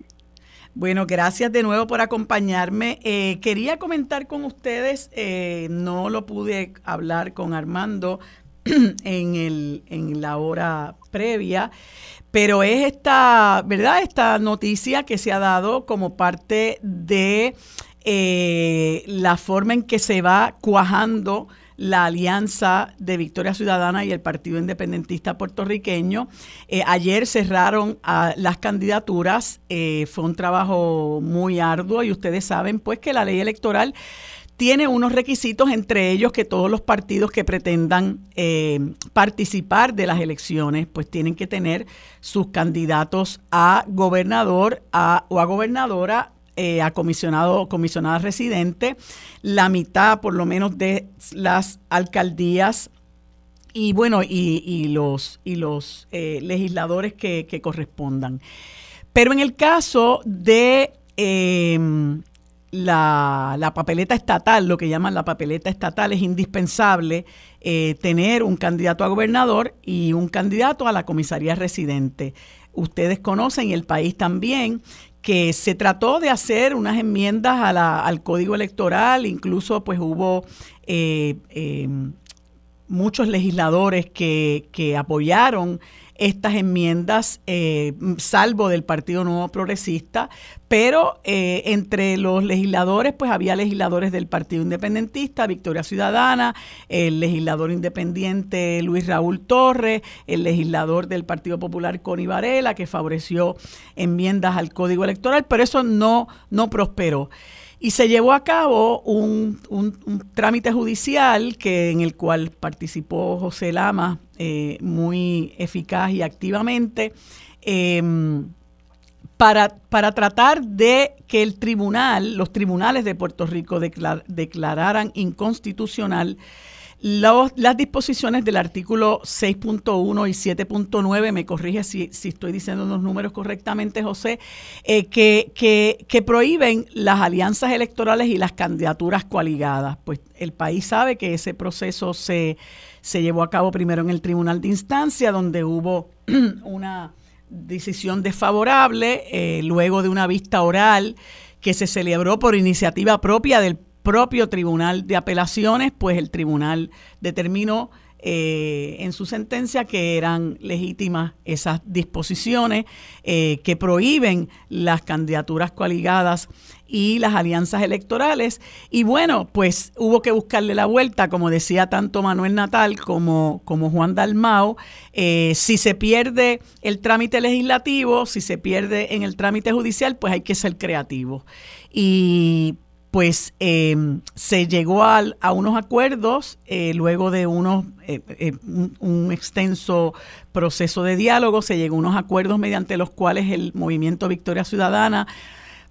Bueno, gracias de nuevo por acompañarme. Eh, quería comentar con ustedes, eh, no lo pude hablar con Armando en, el, en la hora previa, pero es esta, ¿verdad? Esta noticia que se ha dado como parte de eh, la forma en que se va cuajando la alianza de Victoria Ciudadana y el Partido Independentista Puertorriqueño. Eh, ayer cerraron las candidaturas, eh, fue un trabajo muy arduo y ustedes saben pues que la ley electoral tiene unos requisitos, entre ellos que todos los partidos que pretendan eh, participar de las elecciones, pues tienen que tener sus candidatos a gobernador o a gobernadora, eh, a comisionado o comisionada residente, la mitad por lo menos de las alcaldías y bueno, y, los, y los eh, legisladores que, correspondan. Pero en el caso de la, papeleta estatal, lo que llaman la papeleta estatal, es indispensable eh, tener un candidato a gobernador y un candidato a la comisaría residente. Ustedes conocen, el país también, que se trató de hacer unas enmiendas al código electoral, incluso pues hubo eh, eh, muchos legisladores que, que apoyaron estas enmiendas, eh, salvo del Partido Nuevo Progresista, pero eh, entre los legisladores, pues había legisladores del Partido Independentista, Victoria Ciudadana, el legislador independiente Luis Raúl Torres, el legislador del Partido Popular Connie Varela, que favoreció enmiendas al Código Electoral, pero eso no, no prosperó. Y se llevó a cabo un, trámite judicial que, en el cual participó José Lama eh, muy eficaz y activamente em, para, para, tratar de que el tribunal, los tribunales de Puerto Rico declararan inconstitucional las disposiciones del artículo 6.1 y 7.9, me corrige si, estoy diciendo los números correctamente, José, eh, que, que, prohíben las alianzas electorales y las candidaturas coaligadas. Pues el país sabe que ese proceso se, se llevó a cabo primero en el Tribunal de Instancia, donde hubo una decisión desfavorable, eh, luego de una vista oral que se celebró por iniciativa propia del propio Tribunal de Apelaciones, pues el tribunal determinó eh, en su sentencia que eran legítimas esas disposiciones eh, que prohíben las candidaturas coaligadas y las alianzas electorales. Y bueno, pues hubo que buscarle la vuelta, como decía tanto Manuel Natal como, como Juan Dalmao. Eh, si se pierde el trámite legislativo, si se pierde en el trámite judicial, pues hay que ser creativo. Y pues em, se llegó a, unos acuerdos eh, luego de unos, eh, eh, un, extenso proceso de diálogo, se llegó a unos acuerdos mediante los cuales el movimiento Victoria Ciudadana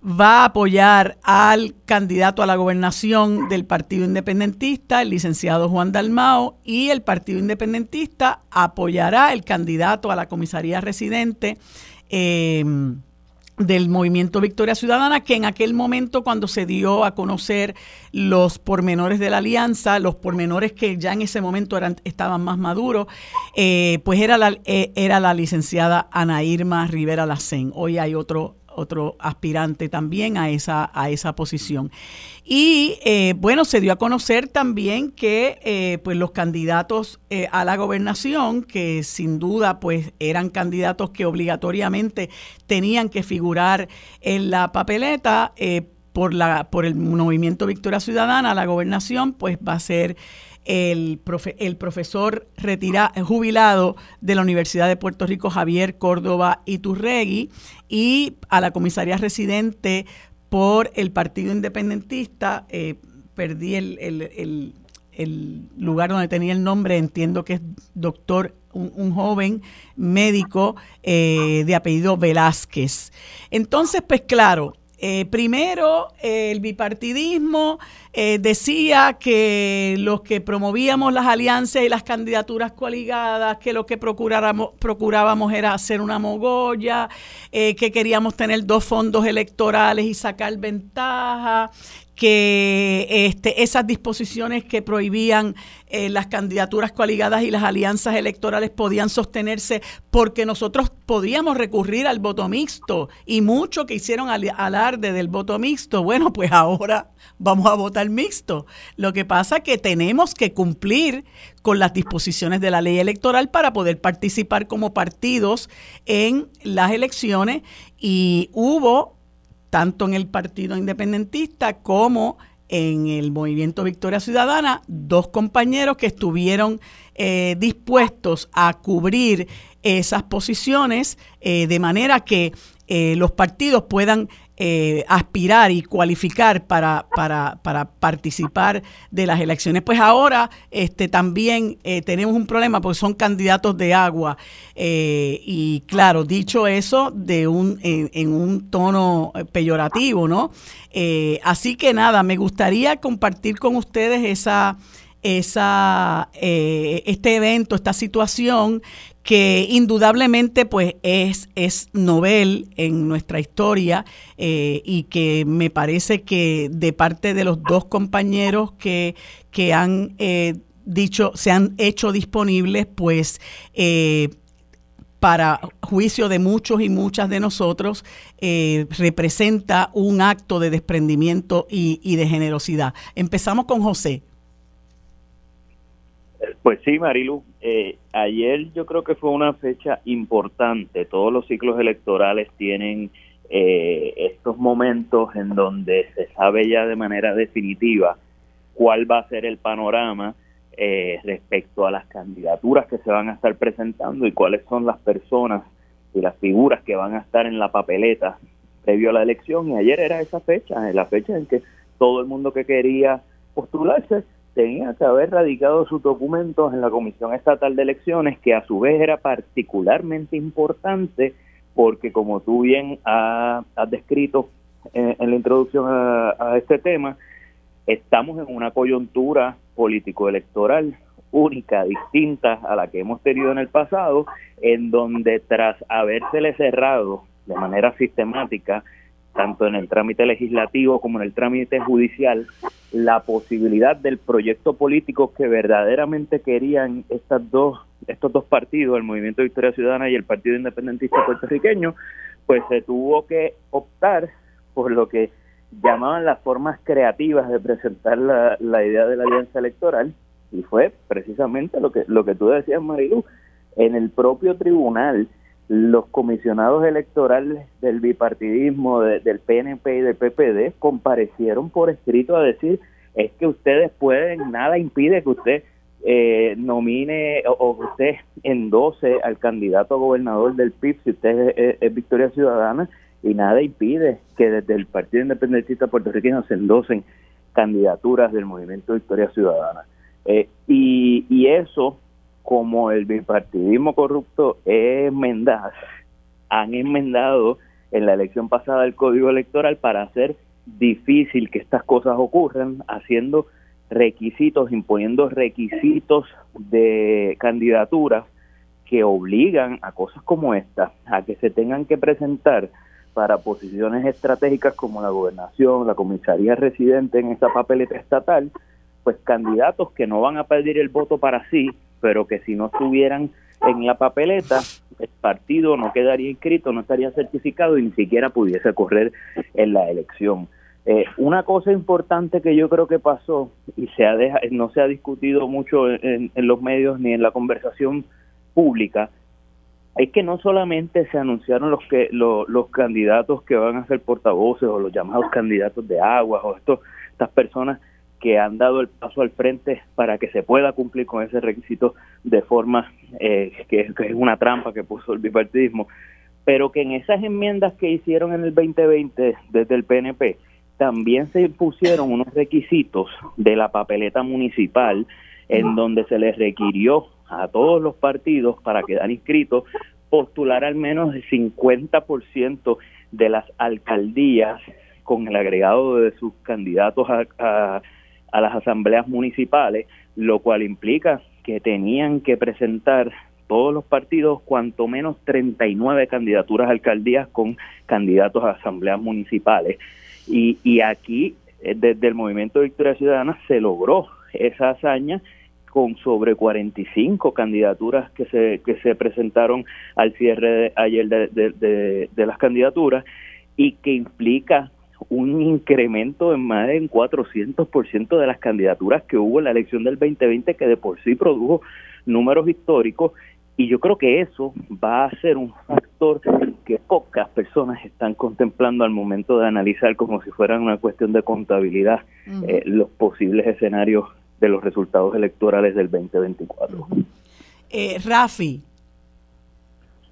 va a apoyar al candidato a la gobernación del Partido Independentista, el licenciado Juan Dalmao, y el Partido Independentista apoyará el candidato a la comisaría residente. Del movimiento Victoria Ciudadana, que en aquel momento cuando se dio a conocer los pormenores de la alianza, los pormenores que ya en ese momento eran, estaban más maduros, eh, pues era la, eh, era la licenciada Ana Irma Rivera Lacén. Hoy hay otro otro aspirante también a esa, a esa posición. Y eh, bueno, se dio a conocer también que eh, pues los candidatos eh, a la gobernación, que sin duda pues eran candidatos que obligatoriamente tenían que figurar en la papeleta por, la, por el movimiento Victoria Ciudadana la gobernación, pues va a ser el, el profesor retira, jubilado de la Universidad de Puerto Rico, Javier Córdoba Iturregui, y a la comisaría residente por el Partido Independentista. Eh, perdí el, lugar donde tenía el nombre, entiendo que es doctor, un, joven médico eh, de apellido Velázquez. Entonces, pues claro, eh, primero, el bipartidismo eh, decía que los que promovíamos las alianzas y las candidaturas coaligadas, que lo que procurábamos era hacer una mogolla, eh, que queríamos tener dos fondos electorales y sacar ventaja, que este, esas disposiciones que prohibían eh, las candidaturas coaligadas y las alianzas electorales podían sostenerse porque nosotros podíamos recurrir al voto mixto y mucho que hicieron alarde del voto mixto. Bueno, pues ahora vamos a votar mixto. Lo que pasa que tenemos que cumplir con las disposiciones de la ley electoral para poder participar como partidos en las elecciones y hubo tanto en el Partido Independentista como en el Movimiento Victoria Ciudadana, dos compañeros que estuvieron eh, dispuestos a cubrir esas posiciones eh, de manera que eh, los partidos puedan eh, aspirar y cualificar para, para, para, participar de las elecciones. Pues ahora este, también eh, tenemos un problema porque son candidatos de agua. Eh, y claro, dicho eso, de un, en, un tono peyorativo, ¿no? así que nada, me gustaría compartir con ustedes esa esa, este evento, esta situación que indudablemente pues es, es novel en nuestra historia eh, y que me parece que de parte de los dos compañeros que, que han eh, dicho, se han hecho disponibles, pues eh, para juicio de muchos y muchas de nosotros, representa un acto de desprendimiento y de generosidad. Empezamos con José. Pues sí, Marilu. Eh, ayer yo creo que fue una fecha importante. Todos los ciclos electorales tienen eh, estos momentos en donde se sabe ya de manera definitiva cuál va a ser el panorama eh, respecto a las candidaturas que se van a estar presentando y cuáles son las personas y las figuras que van a estar en la papeleta previo a la elección. Y ayer era esa fecha, la fecha en que todo el mundo que quería postularse tenía que haber radicado sus documentos en la Comisión Estatal de Elecciones, que a su vez era particularmente importante porque, como tú bien has, descrito en, la introducción a, este tema, estamos en una coyuntura político-electoral única, distinta a la que hemos tenido en el pasado, en donde tras habérsele cerrado de manera sistemática tanto en el trámite legislativo como en el trámite judicial, la posibilidad del proyecto político que verdaderamente querían estas dos, estos dos partidos, el Movimiento Victoria Ciudadana y el Partido Independentista Puertorriqueño, pues se tuvo que optar por lo que llamaban las formas creativas de presentar la, la idea de la alianza electoral y fue precisamente lo que lo que tú decías Marilu en el propio tribunal los comisionados electorales del bipartidismo, del PNP y del PPD comparecieron por escrito a decir es que ustedes pueden, nada impide que usted eh, nomine o, que usted endose al candidato a gobernador del PIB si usted es, Victoria Ciudadana y nada impide que desde el Partido Independentista puertorriqueño se endosen candidaturas del movimiento Victoria Ciudadana. Eh, y eso como el bipartidismo corrupto es enmendado, han enmendado en la elección pasada el código electoral para hacer difícil que estas cosas ocurran, haciendo requisitos, imponiendo requisitos de candidaturas que obligan a cosas como esta, a que se tengan que presentar para posiciones estratégicas como la gobernación, la comisaría residente en esa papeleta estatal, pues candidatos que no van a pedir el voto para sí, pero que si no estuvieran en la papeleta, el partido no quedaría inscrito, no estaría certificado y ni siquiera pudiese correr en la elección. Eh, una cosa importante que yo creo que pasó y se ha no se ha discutido mucho en, los medios ni en la conversación pública es que no solamente se anunciaron los que los candidatos que van a ser portavoces o los llamados candidatos de aguas o estos estas personas que han dado el paso al frente para que se pueda cumplir con ese requisito de forma eh, que, es una trampa que puso el bipartidismo, pero que en esas enmiendas que hicieron en el 2020 desde el PNP también se impusieron unos requisitos de la papeleta municipal en donde se les requirió a todos los partidos para quedar inscritos postular al menos el 50% de las alcaldías con el agregado de sus candidatos a, a las asambleas municipales, lo cual implica que tenían que presentar todos los partidos cuanto menos 39 candidaturas a alcaldías con candidatos a asambleas municipales. Y, y aquí, eh, desde el Movimiento Victoria Ciudadana, se logró esa hazaña con sobre 45 candidaturas que se, que se presentaron al cierre ayer de, de, de las candidaturas y que implica un incremento en más de 400% de las candidaturas que hubo en la elección del 2020 que de por sí produjo números históricos. Y yo creo que eso va a ser un factor que pocas personas están contemplando al momento de analizar como si fuera una cuestión de contabilidad eh, los posibles escenarios de los resultados electorales del 2024. eh, Rafi,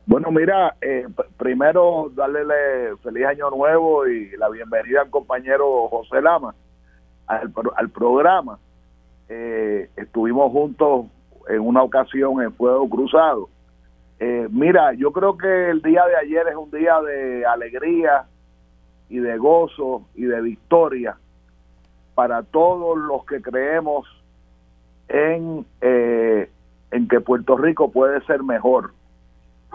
Bueno, mira, eh, primero darle feliz año nuevo y la bienvenida al compañero José Lama al, al programa. Eh, estuvimos juntos en una ocasión en Fuego Cruzado. Eh, mira, yo creo que el día de ayer es un día de alegría y de gozo y de victoria para todos los que creemos en, eh, en que Puerto Rico puede ser mejor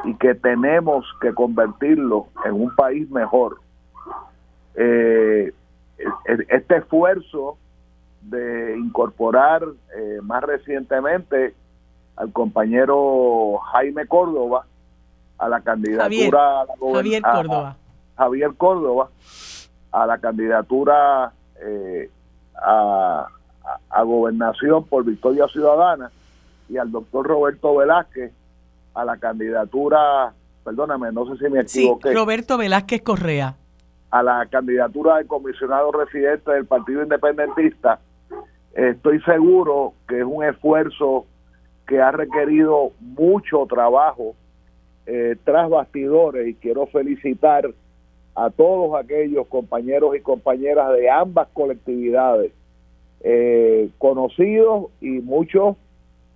y que tenemos que convertirlo en un país mejor. Eh, este esfuerzo de incorporar eh, más recientemente al compañero Jaime Córdoba a la candidatura Javier, Córdoba. Javier Córdoba a la candidatura eh, a, a, gobernación por Victoria Ciudadana y al doctor Roberto Velázquez a la candidatura, perdóname, no sé si me equivoqué. Sí, Roberto Velázquez Correa. A la candidatura de comisionado residente del Partido Independentista. Estoy seguro que es un esfuerzo que ha requerido mucho trabajo eh, tras bastidores y quiero felicitar a todos aquellos compañeros y compañeras de ambas colectividades, eh, conocidos y muchos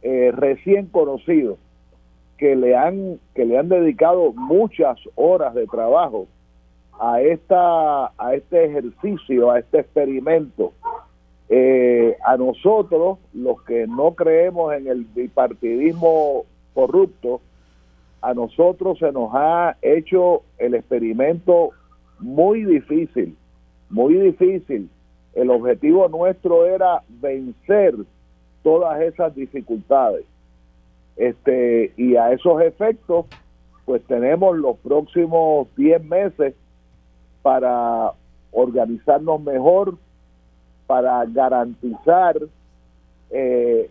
eh, recién conocidos, que le han que le han dedicado muchas horas de trabajo a esta a este ejercicio a este experimento. Eh, a nosotros los que no creemos en el bipartidismo corrupto a nosotros se nos ha hecho el experimento muy difícil muy difícil. El objetivo nuestro era vencer todas esas dificultades este y a esos efectos pues tenemos los próximos 10 meses para organizarnos mejor para garantizar eh,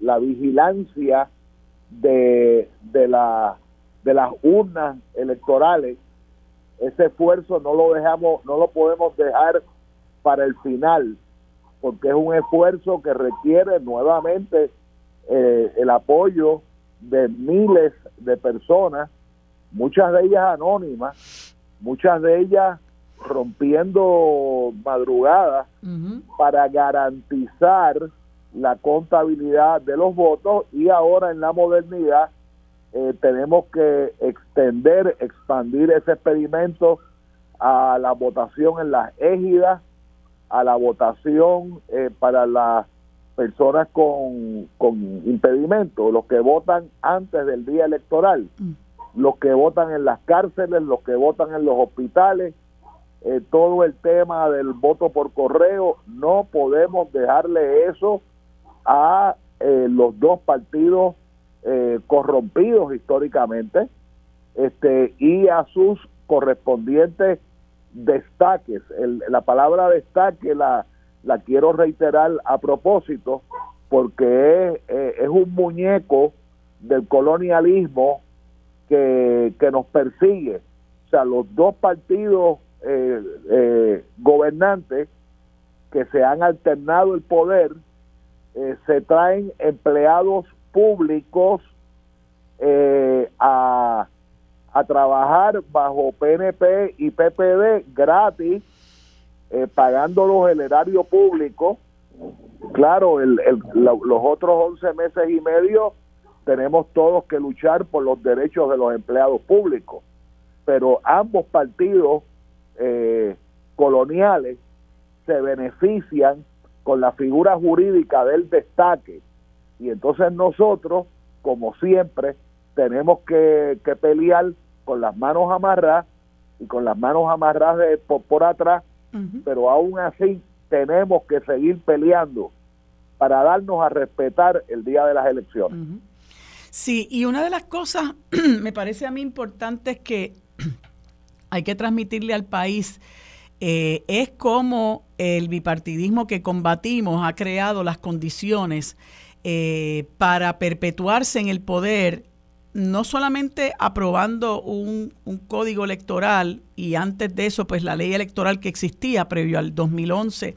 la, vigilancia de, de, la, de las urnas electorales. Ese esfuerzo no lo dejamos no lo podemos dejar para el final porque es un esfuerzo que requiere nuevamente eh, el apoyo de miles de personas, muchas de ellas anónimas, muchas de ellas rompiendo madrugadas para garantizar la contabilidad de los votos y ahora en la modernidad eh, tenemos que extender, expandir ese experimento a la votación en las égidas, a la votación eh, para las personas con, con impedimento, los que votan antes del día electoral, mm. los que votan en las cárceles, los que votan en los hospitales, eh, todo el tema del voto por correo, no podemos dejarle eso a eh, los dos partidos eh, corrompidos históricamente este y a sus correspondientes destaques. la palabra destaque la la quiero reiterar a propósito porque es, eh, es un muñeco del colonialismo que, que, nos persigue. O sea, los dos partidos eh, eh, gobernantes que se han alternado el poder se traen empleados públicos a, a trabajar bajo PNP y PPD gratis eh, pagándolos el erario público. Claro, el, los otros 11 meses y medio tenemos todos que luchar por los derechos de los empleados públicos, pero ambos partidos eh, coloniales se benefician con la figura jurídica del destaque y entonces nosotros, como siempre, tenemos que, que pelear con las manos amarradas y con las manos amarradas de, por, por atrás pero aún así tenemos que seguir peleando para darnos a respetar el día de las elecciones. Sí, y una de las cosas me parece a mí importante es que hay que transmitirle al país eh, es cómo el bipartidismo que combatimos ha creado las condiciones eh, para perpetuarse en el poder no solamente aprobando un, código electoral y antes de eso, pues la ley electoral que existía previo al 2011,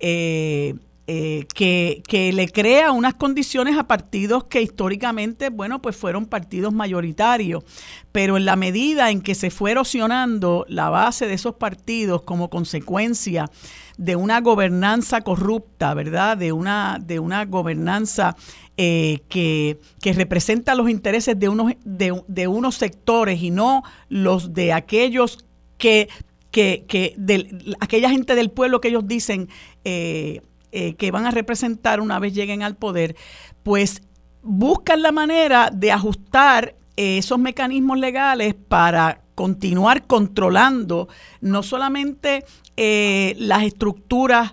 eh, eh, que, que, le crea unas condiciones a partidos que históricamente, bueno, pues fueron partidos mayoritarios, pero en la medida en que se fue erosionando la base de esos partidos como consecuencia de una gobernanza corrupta, ¿verdad? De una, de una gobernanza eh, que, que, representa los intereses de unos, de, unos sectores y no los de aquellos que que, que de, aquella gente del pueblo que ellos dicen eh, eh, que van a representar una vez lleguen al poder, pues buscan la manera de ajustar esos mecanismos legales para continuar controlando no solamente eh, las estructuras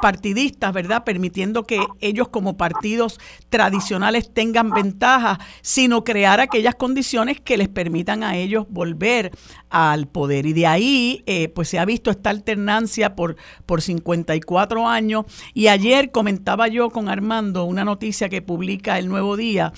partidistas, ¿verdad? Permitiendo que ellos como partidos tradicionales tengan ventajas, sino crear aquellas condiciones que les permitan a ellos volver al poder. Y de ahí, eh, pues se ha visto esta alternancia por, por 54 años. Y ayer comentaba yo con Armando una noticia que publica el Nuevo Día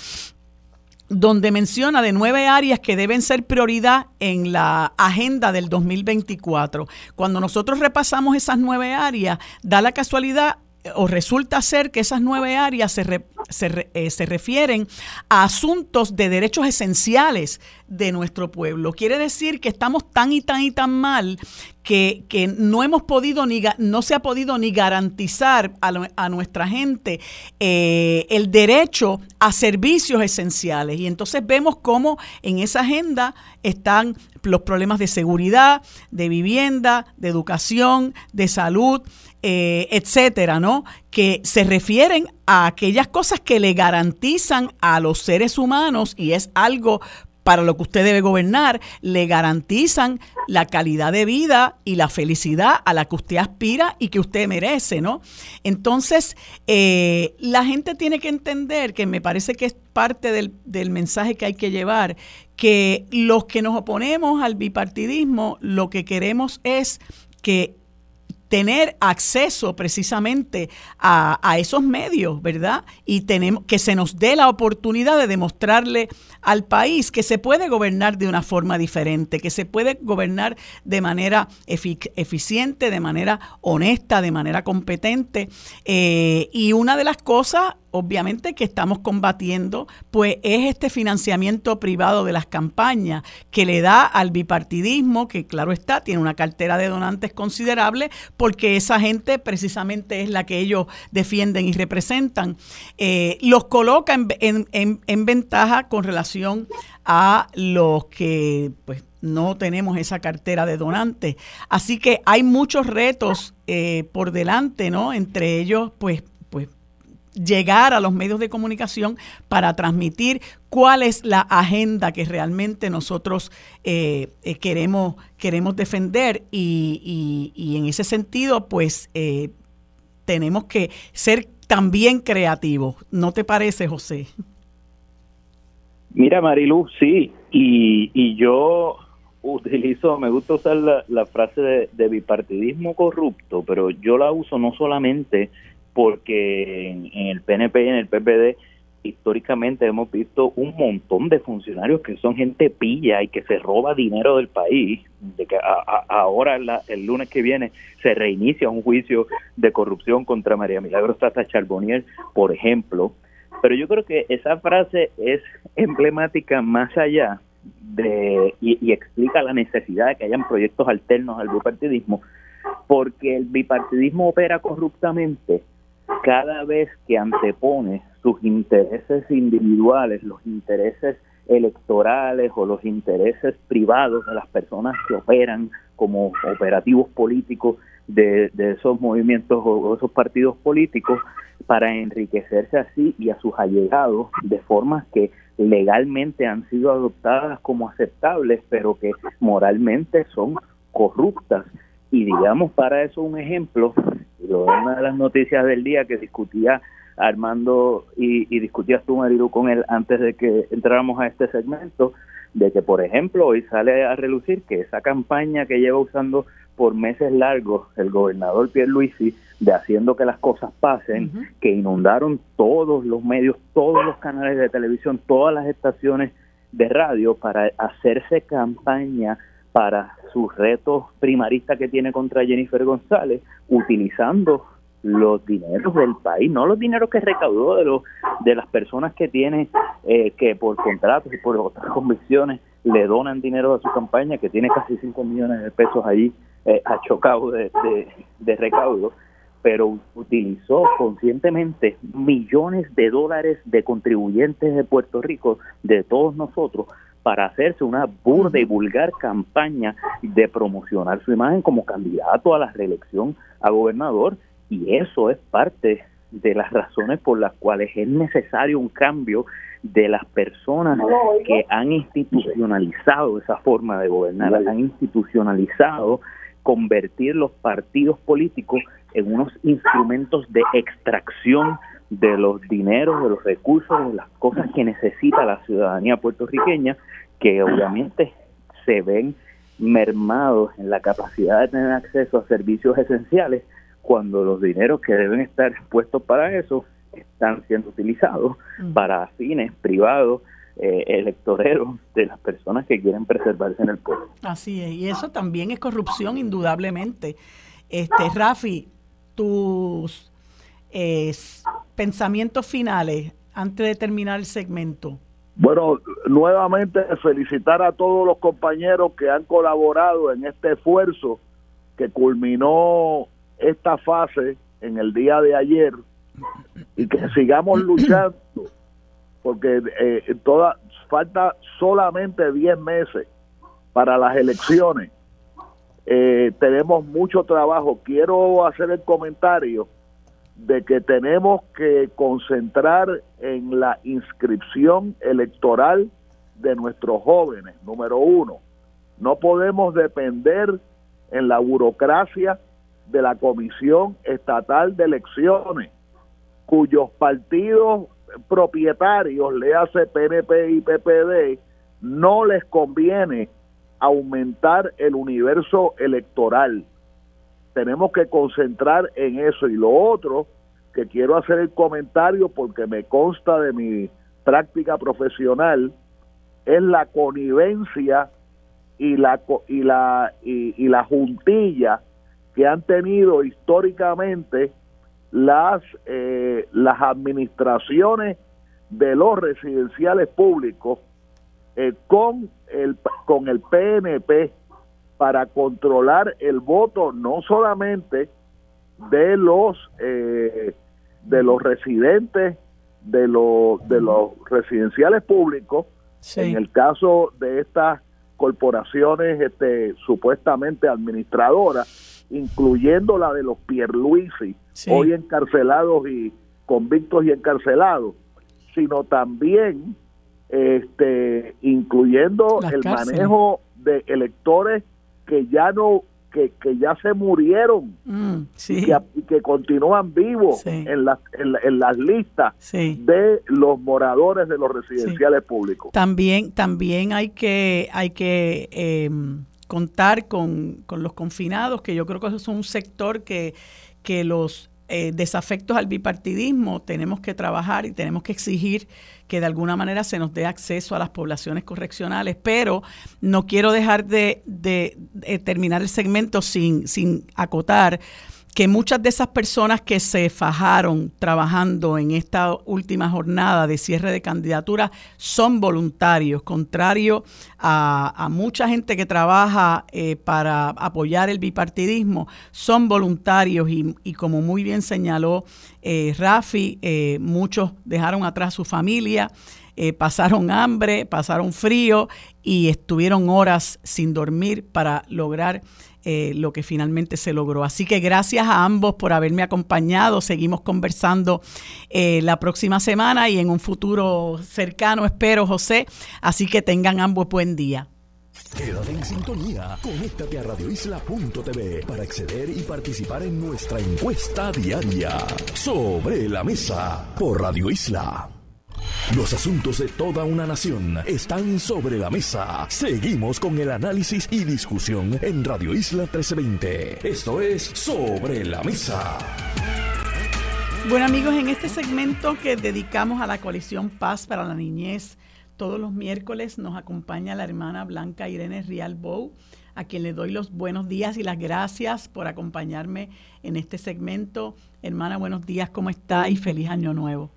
donde menciona de nueve áreas que deben ser prioridad en la agenda del 2024. Cuando nosotros repasamos esas nueve áreas, da la casualidad o resulta ser que esas nueve áreas se, se, eh, se, refieren a asuntos de derechos esenciales de nuestro pueblo. Quiere decir que estamos tan y tan y tan mal que, que no hemos podido ni no se ha podido ni garantizar a, a nuestra gente eh, el derecho a servicios esenciales. Y entonces vemos cómo en esa agenda están los problemas de seguridad, de vivienda, de educación, de salud, eh, etcétera, ¿no? Que se refieren a aquellas cosas que le garantizan a los seres humanos y es algo para lo que usted debe gobernar, le garantizan la calidad de vida y la felicidad a la que usted aspira y que usted merece, ¿no? Entonces, eh, la gente tiene que entender, que me parece que es parte del, del mensaje que hay que llevar, que los que nos oponemos al bipartidismo, lo que queremos es que tener acceso precisamente a, a, esos medios, ¿verdad? Y tenemos que se nos dé la oportunidad de demostrarle al país que se puede gobernar de una forma diferente, que se puede gobernar de manera eficiente, de manera honesta, de manera competente. Eh, y una de las cosas obviamente que estamos combatiendo, pues es este financiamiento privado de las campañas que le da al bipartidismo, que claro está, tiene una cartera de donantes considerable, porque esa gente precisamente es la que ellos defienden y representan, eh, los coloca en, en, en ventaja con relación a los que pues no tenemos esa cartera de donantes. Así que hay muchos retos eh, por delante, ¿no? Entre ellos, pues, pues llegar a los medios de comunicación para transmitir cuál es la agenda que realmente nosotros eh, eh, queremos, queremos defender y, y, en ese sentido, pues tenemos que ser también creativos. ¿No te parece, José? Mira, Marilu, sí, y, y yo utilizo, me gusta usar la, frase de, bipartidismo corrupto, pero yo la uso no solamente porque en, el PNP y en el PPD históricamente hemos visto un montón de funcionarios que son gente pilla y que se roba dinero del país, de que ahora el lunes que viene se reinicia un juicio de corrupción contra María Milagros Tata Charbonnier, por ejemplo, pero yo creo que esa frase es emblemática más allá de y, explica la necesidad de que hayan proyectos alternos al bipartidismo, porque el bipartidismo opera corruptamente cada vez que antepone sus intereses individuales, los intereses electorales o los intereses privados de las personas que operan como operativos políticos de, de esos movimientos o esos partidos políticos para enriquecerse así y a sus allegados de formas que legalmente han sido adoptadas como aceptables, pero que moralmente son corruptas. Y digamos para eso un ejemplo, una de las noticias del día que discutía Armando y, y discutías tú, Marilu, con él antes de que entráramos a este segmento, de que, por ejemplo, hoy sale a relucir que esa campaña que lleva usando por meses largos el gobernador Pierre Luisi de haciendo que las cosas pasen, que inundaron todos los medios, todos los canales de televisión, todas las estaciones de radio para hacerse campaña para sus retos primaristas que tiene contra Jennifer González, utilizando los dineros del país, no los dineros que recaudó de los de las personas que tiene eh, que por contratos y por otras convicciones le donan dinero a su campaña, que tiene casi 5 millones de pesos allí eh, achocado de, de recaudo, pero utilizó conscientemente millones de dólares de contribuyentes de Puerto Rico, de todos nosotros, para hacerse una burda y vulgar campaña de promocionar su imagen como candidato a la reelección a gobernador. Y eso es parte de las razones por las cuales es necesario un cambio de las personas que han institucionalizado esa forma de gobernar, han institucionalizado convertir los partidos políticos en unos instrumentos de extracción de los dineros, de los recursos, de las cosas que necesita la ciudadanía puertorriqueña, que obviamente se ven mermados en la capacidad de tener acceso a servicios esenciales cuando los dineros que deben estar puestos para eso están siendo utilizados para fines privados eh, electoreros de las personas que quieren preservarse en el pueblo. Así es, y eso también es corrupción, indudablemente. Este, Rafi, tus eh, pensamientos finales antes de terminar el segmento. Bueno, nuevamente felicitar a todos los compañeros que han colaborado en este esfuerzo que culminó esta fase en el día de ayer y que sigamos luchando porque eh, toda falta solamente 10 meses para las elecciones. Eh, tenemos mucho trabajo. Quiero hacer el comentario de que tenemos que concentrar en la inscripción electoral de nuestros jóvenes, número uno. No podemos depender en la burocracia de la Comisión Estatal de Elecciones, cuyos partidos propietarios, le hace PNP y PPD, no les conviene aumentar el universo electoral. Tenemos que concentrar en eso. Y lo otro, que quiero hacer el comentario porque me consta de mi práctica profesional, es la connivencia y la y la y la juntilla que han tenido históricamente las, eh, las administraciones de los residenciales públicos eh, con, el, con el PNP para controlar el voto no solamente de los eh, de los residentes de los de los residenciales públicos en el caso de estas corporaciones este supuestamente administradoras incluyendo la de los Pierluisi, hoy encarcelados y convictos y encarcelados, sino también este incluyendo el manejo de electores que ya no que, que ya se murieron. Mm, y, que, continúan vivos en, las, en, las listas de los moradores de los residenciales públicos. También también hay que hay que eh, contar con, los confinados, que yo creo que eso es un sector que, que los eh, desafectos al bipartidismo tenemos que trabajar y tenemos que exigir que de alguna manera se nos dé acceso a las poblaciones correccionales, pero no quiero dejar de, de terminar el segmento sin, sin acotar que muchas de esas personas que se fajaron trabajando en esta última jornada de cierre de candidatura son voluntarios, contrario a, mucha gente que trabaja eh, para apoyar el bipartidismo, son voluntarios y, como muy bien señaló eh, Rafi, eh, muchos dejaron atrás su familia. pasaron hambre, pasaron frío y estuvieron horas sin dormir para lograr eh, lo que finalmente se logró. Así que gracias a ambos por haberme acompañado. Seguimos conversando eh, la próxima semana y en un futuro cercano, espero, José. Así que tengan ambos buen día. Quédate en sintonía. Conéctate a radioisla.tv para acceder y participar en nuestra encuesta diaria sobre la mesa por Radio Isla. Los asuntos de toda una nación están sobre la mesa. Seguimos con el análisis y discusión en Radio Isla 1320. Esto es Sobre la Mesa. Bueno amigos, en este segmento que dedicamos a la coalición Paz para la Niñez, todos los miércoles nos acompaña la hermana Blanca Irene Rialbou a quien le doy los buenos días y las gracias por acompañarme en este segmento. Hermana, buenos días, ¿cómo está? Y feliz año nuevo.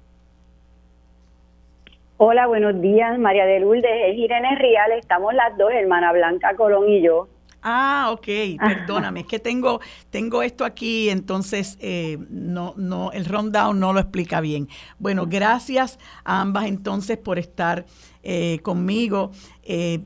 Hola, buenos días, María de Lourdes, es Irene Rial, estamos las dos, hermana Blanca Colón y yo. Ah, ok, perdóname, es que tengo, tengo esto aquí, entonces eh, no, no, el rundown no lo explica bien. Bueno, gracias a ambas entonces por estar eh, conmigo. Eh,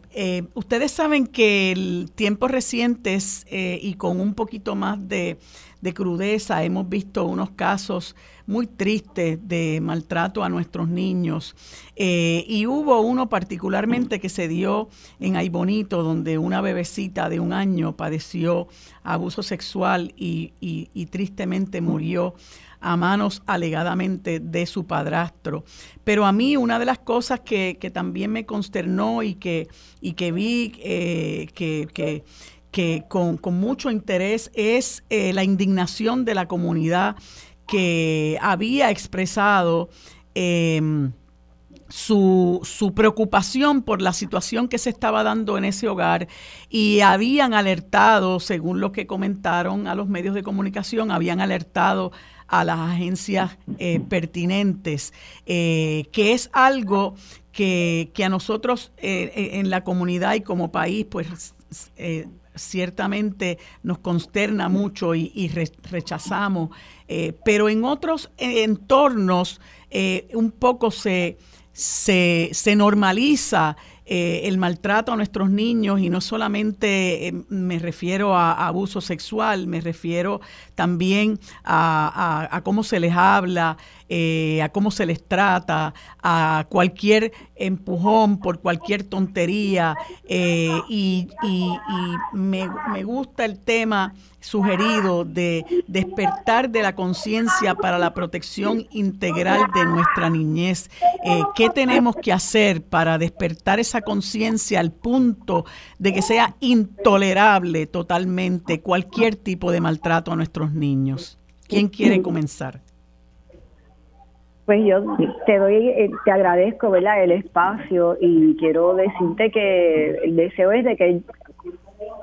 ustedes saben que en tiempos recientes y con un poquito más de, de crudeza hemos visto unos casos muy triste de maltrato a nuestros niños. Eh, y hubo uno particularmente que se dio en Aybonito, donde una bebecita de un año padeció abuso sexual y, tristemente murió a manos alegadamente de su padrastro. Pero a mí una de las cosas que, también me consternó y que, y que vi eh, que, que, con, mucho interés es eh, la indignación de la comunidad que había expresado em, su, su, preocupación por la situación que se estaba dando en ese hogar y habían alertado, según lo que comentaron a los medios de comunicación, habían alertado a las agencias eh, pertinentes, eh, que es algo que, a nosotros eh, en la comunidad y como país, pues ciertamente nos consterna mucho y, rechazamos, eh, pero en otros entornos eh, un poco se, se, normaliza eh, el maltrato a nuestros niños y no solamente me refiero a, abuso sexual, me refiero también a, cómo se les habla, a cómo se les trata, a cualquier empujón por cualquier tontería y, me, me gusta el tema sugerido de despertar de la conciencia para la protección integral de nuestra niñez. Eh, ¿Qué tenemos que hacer para despertar esa conciencia al punto de que sea intolerable totalmente cualquier tipo de maltrato a nuestros niños? ¿Quién quiere comenzar? Pues yo te doy, eh, te agradezco, ¿verdad? El espacio y quiero decirte que el deseo es de que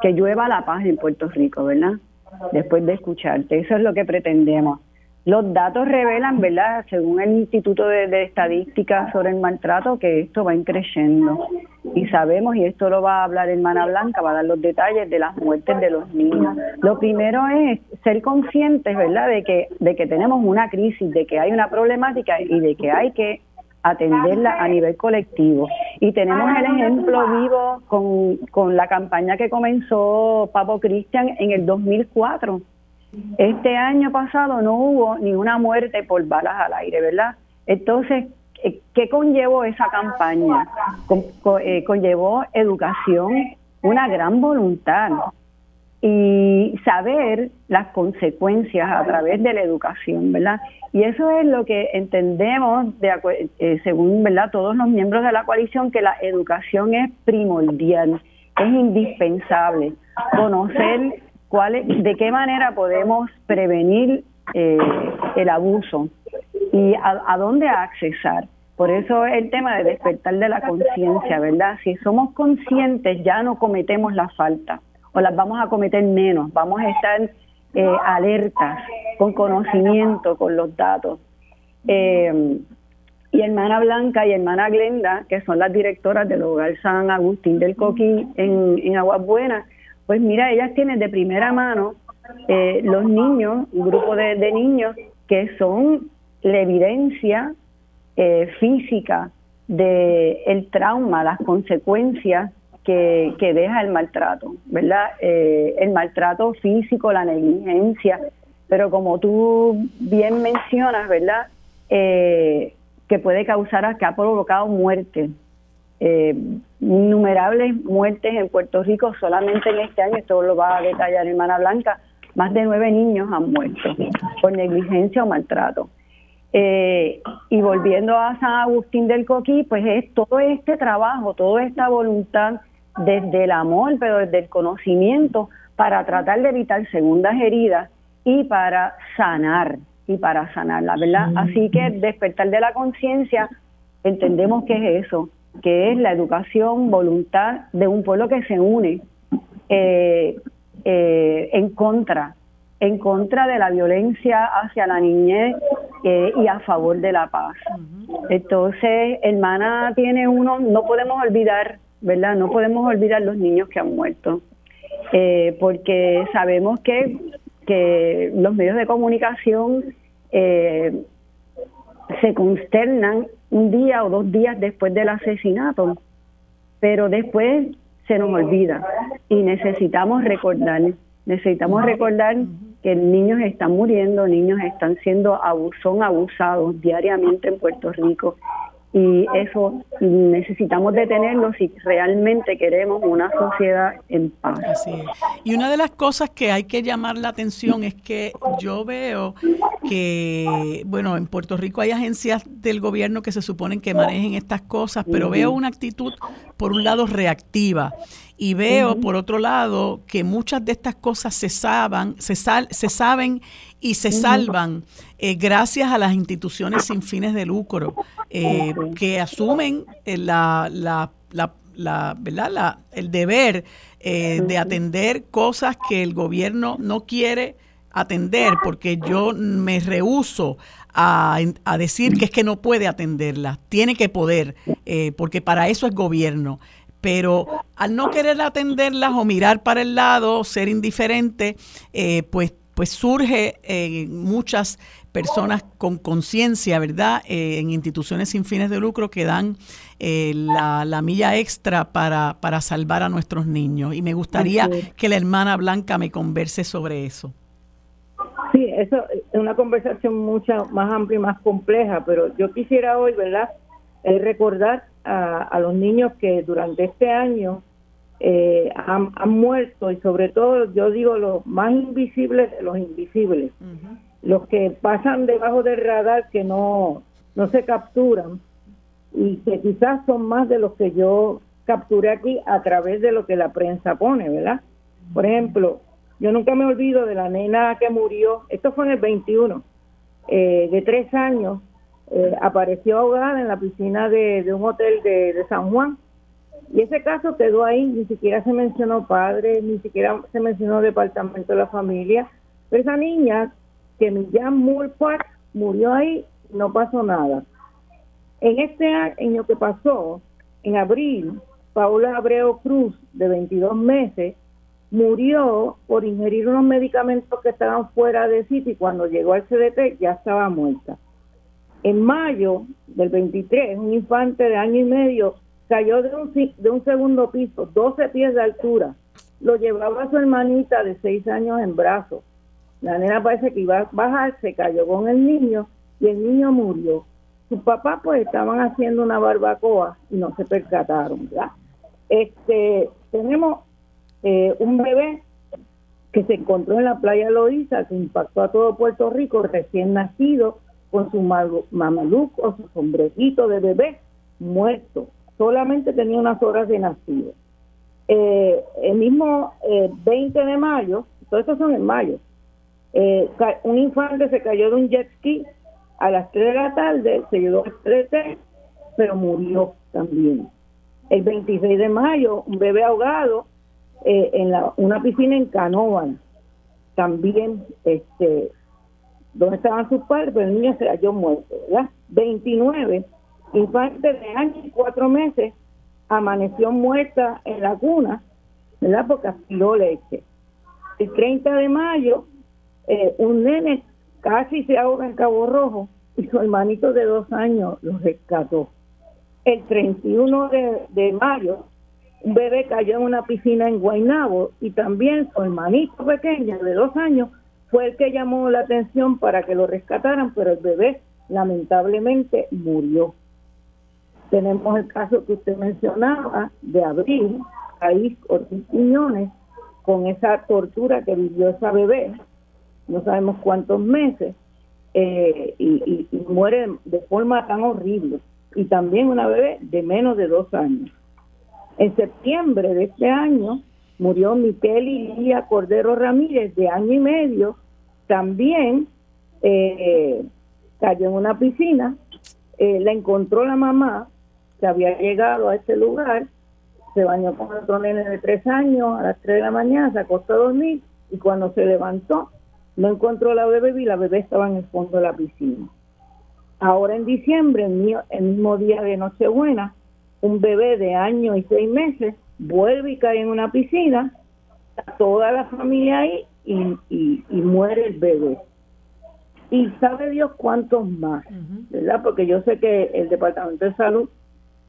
que llueva la paz en Puerto Rico, ¿verdad? después de escucharte. Eso es lo que pretendemos. Los datos revelan, ¿verdad?, según el Instituto de, Estadística sobre el Maltrato, que esto va creciendo. Y sabemos, y esto lo va a hablar hermana Blanca, va a dar los detalles de las muertes de los niños. Lo primero es ser conscientes, ¿verdad?, de que, de que tenemos una crisis, de que hay una problemática y de que hay que atenderla a nivel colectivo. Y tenemos el ejemplo vivo con, con la campaña que comenzó Papo Cristian en el 2004. Este año pasado no hubo ni una muerte por balas al aire, ¿verdad? Entonces, eh, ¿qué conllevó esa campaña? Eh, conllevó educación, una gran voluntad y saber las consecuencias a través de la educación, ¿verdad? Y eso es lo que entendemos, de, eh, según ¿verdad? todos los miembros de la coalición, que la educación es primordial, es indispensable. Conocer cuál de qué manera podemos prevenir eh, el abuso y a, a dónde accesar. Por eso el tema de despertar de la conciencia, ¿verdad? Si somos conscientes ya no cometemos la falta o las vamos a cometer menos, vamos a estar eh, alertas, con conocimiento, con los datos. Eh, y hermana Blanca y hermana Glenda, que son las directoras del Hogar San Agustín del Coquí en, en Aguas Buenas, pues mira, ellas tienen de primera mano eh, los niños, un grupo de, niños que son la evidencia física de trauma, las consecuencias que, deja el maltrato, ¿verdad? Eh, el maltrato físico, la negligencia, pero como tú bien mencionas, ¿verdad? Eh, que puede causar, que ha provocado muerte. Eh, innumerables muertes en Puerto Rico solamente en este año, esto lo va a detallar hermana Blanca, más de nueve niños han muerto por negligencia o maltrato. y volviendo a San Agustín del Coquí, pues es todo este trabajo, toda esta voluntad desde el amor, pero desde el conocimiento, para tratar de evitar segundas heridas y para sanar, y para sanar, la verdad. Así que despertar de la conciencia, entendemos que es eso, que es la educación, voluntad de un pueblo que se une eh, eh, en contra, en contra de la violencia hacia la niñez eh, y a favor de la paz. Entonces, hermana tiene uno, no podemos olvidar, ¿verdad? No podemos olvidar los niños que han muerto, porque sabemos que, que los medios de comunicación se consternan un día o dos días después del asesinato, pero después se nos olvida. Y necesitamos recordar, necesitamos recordar que niños están muriendo, niños están siendo son abusados diariamente en Puerto Rico y eso necesitamos detenerlo si realmente queremos una sociedad en paz. Y una de las cosas que hay que llamar la atención es que yo veo que, bueno, en Puerto Rico hay agencias del gobierno que se suponen que manejen estas cosas, pero veo una actitud, por un lado, reactiva. Y veo, por otro lado, que muchas de estas cosas se, saben, se, se saben y se salvan eh, gracias a las instituciones sin fines de lucro eh, que asumen eh, la, la, la, ¿verdad? el deber de atender cosas que el gobierno no quiere atender porque yo me rehuso a, a, decir que es que no puede atenderlas, tiene que poder, porque para eso es gobierno. Pero al no querer atenderlas o mirar para el lado, ser indiferente, pues pues surge eh, muchas personas con conciencia, ¿verdad? Eh, en instituciones sin fines de lucro que dan eh, la, milla extra para, para salvar a nuestros niños. Y me gustaría que la hermana Blanca me converse sobre eso. Sí, eso es una conversación mucho más amplia y más compleja, pero yo quisiera hoy, ¿verdad? recordar a, a los niños que durante este año eh, han, muerto y sobre todo yo digo los más invisibles de los invisibles, los que pasan debajo del radar que no, no se capturan y que quizás son más de los que yo capturé aquí a través de lo que la prensa pone, ¿verdad? Por ejemplo, yo nunca me olvido de la nena que murió, esto fue en el 21, eh, de tres años, eh, apareció ahogada en la piscina de, un hotel de San Juan y ese caso quedó ahí, ni siquiera se mencionó padre, ni siquiera se mencionó departamento de la familia. Pero esa niña, que Millán Mulpart, murió ahí, no pasó nada. En este año que pasó, en abril, Paula Abreu Cruz, de 22 meses, murió por ingerir unos medicamentos que estaban fuera de sitio y cuando llegó al CDT ya estaba muerta. En mayo del 23, un infante de año y medio cayó de un, segundo piso, 12 pies de altura. Lo llevaba su hermanita de 6 años en brazos. La nena parece que iba a bajar, se cayó con el niño y el niño murió. Sus papás pues estaban haciendo una barbacoa y no se percataron, ¿verdad? Este, tenemos eh, un bebé que se encontró en la playa Loíza, que impactó a todo Puerto Rico, recién nacido, con su mamaluco, su sombrerito de bebé, muerto solamente tenía unas horas de nacido. Eh, el mismo 20 eh, de mayo, todos estos son en mayo, eh, un infante se cayó de un jet ski a las 3 de la tarde, se llevó 13, pero murió también. El 26 de mayo, un bebé ahogado en la, una piscina en Canóvan, también, este, donde estaban sus padres, pero el niño se cayó muerto, ¿verdad? 29 infante de años y cuatro meses amaneció muerta en la cuna, ¿verdad? Porque aspiró leche. El 30 de mayo, eh, un nene casi se ahoga en Cabo Rojo y su hermanito de dos años lo rescató. El 31 de, de mayo, un bebé cayó en una piscina en Guaynabo y también su hermanito pequeño de dos años fue el que llamó la atención para que lo rescataran, pero el bebé lamentablemente murió. Tenemos el caso que usted mencionaba de Abril, ahí Ortiz con esa tortura que vivió esa bebé, no sabemos cuántos meses, eh, y, muere de forma tan horrible. Y también una bebé de menos de dos años. En septiembre de este año murió Miquel y Lía Cordero Ramírez, de año y medio, también eh, cayó en una piscina, eh, la encontró la mamá que había llegado a ese lugar, se bañó con otro nene de tres años a las tres de la mañana, se acostó a dormir y cuando se levantó no encontró la bebé y la bebé estaba en el fondo de la piscina. Ahora en diciembre, el, mismo día de Nochebuena, un bebé de año y seis meses vuelve y cae en una piscina, toda la familia ahí y, muere el bebé. Y sabe Dios cuántos más, ¿verdad? Porque yo sé que el Departamento de Salud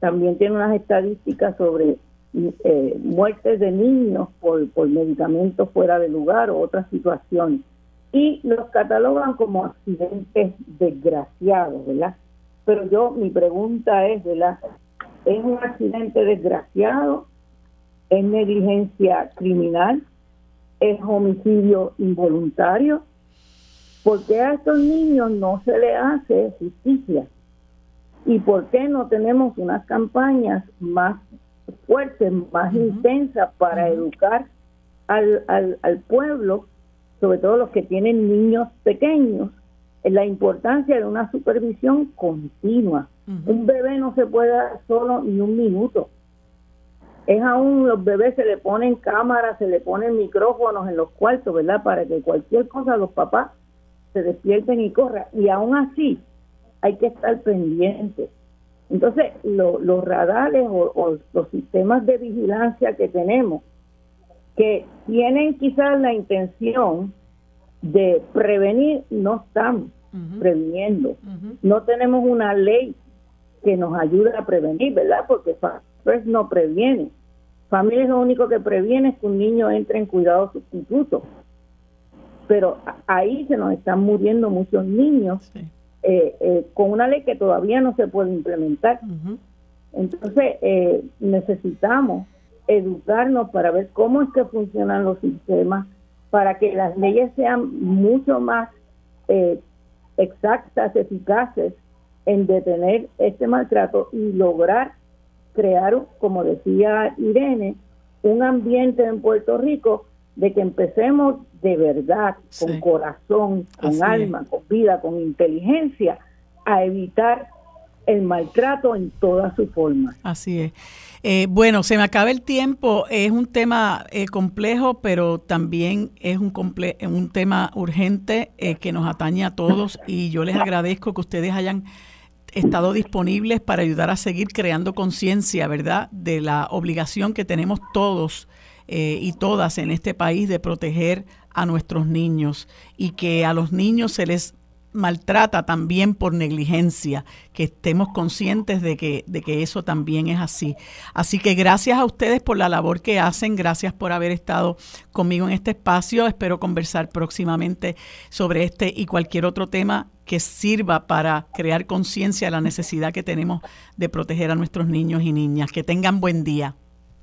también tiene unas estadísticas sobre eh, muertes de niños por, por medicamentos fuera de lugar o otras situaciones y los catalogan como accidentes desgraciados, ¿verdad? Pero yo, mi pregunta es, ¿verdad? ¿Es un accidente desgraciado? ¿Es negligencia criminal? ¿Es homicidio involuntario? ¿Por qué a estos niños no se le hace justicia? ¿Y por qué no tenemos unas campañas más fuertes, más intensas para educar al, al, al pueblo sobre todo los que tienen niños pequeños, la importancia de una supervisión continua. Un bebé no se puede dar solo ni un minuto. Es aún los bebés se le ponen cámaras, se le ponen micrófonos en los cuartos, ¿verdad? Para que cualquier cosa los papás se despierten y corran. Y aún así hay que estar pendientes. Entonces, los radares o los sistemas de vigilancia que tenemos que tienen quizás la intención de prevenir, no están previniendo. No tenemos una ley que nos ayude a prevenir, ¿verdad? Porque FAFRES no previene. Familia lo único que previene es que un niño entre en cuidado sustituto. Pero ahí se nos están muriendo muchos niños eh, eh, con una ley que todavía no se puede implementar. Entonces, eh, necesitamos educarnos para ver cómo es que funcionan los sistemas, para que las leyes sean mucho más eh, exactas, eficaces en detener este maltrato y lograr crear, como decía Irene, un ambiente en Puerto Rico de que empecemos de verdad, con corazón, con alma, con vida, con inteligencia, a evitar el maltrato en todas sus formas. Así es. Eh, bueno, se me acaba el tiempo. Es un tema eh, complejo, pero también es un, un tema urgente eh, que nos atañe a todos y yo les agradezco que ustedes hayan estado disponibles para ayudar a seguir creando conciencia, ¿verdad?, de la obligación que tenemos todos y todas en este país de proteger a nuestros niños y que a los niños se les maltrata también por negligencia, que estemos conscientes de que, de que eso también es así. Así que gracias a ustedes por la labor que hacen, gracias por haber estado conmigo en este espacio. Espero conversar próximamente sobre este y cualquier otro tema que sirva para crear conciencia de la necesidad que tenemos de proteger a nuestros niños y niñas. Que tengan buen día.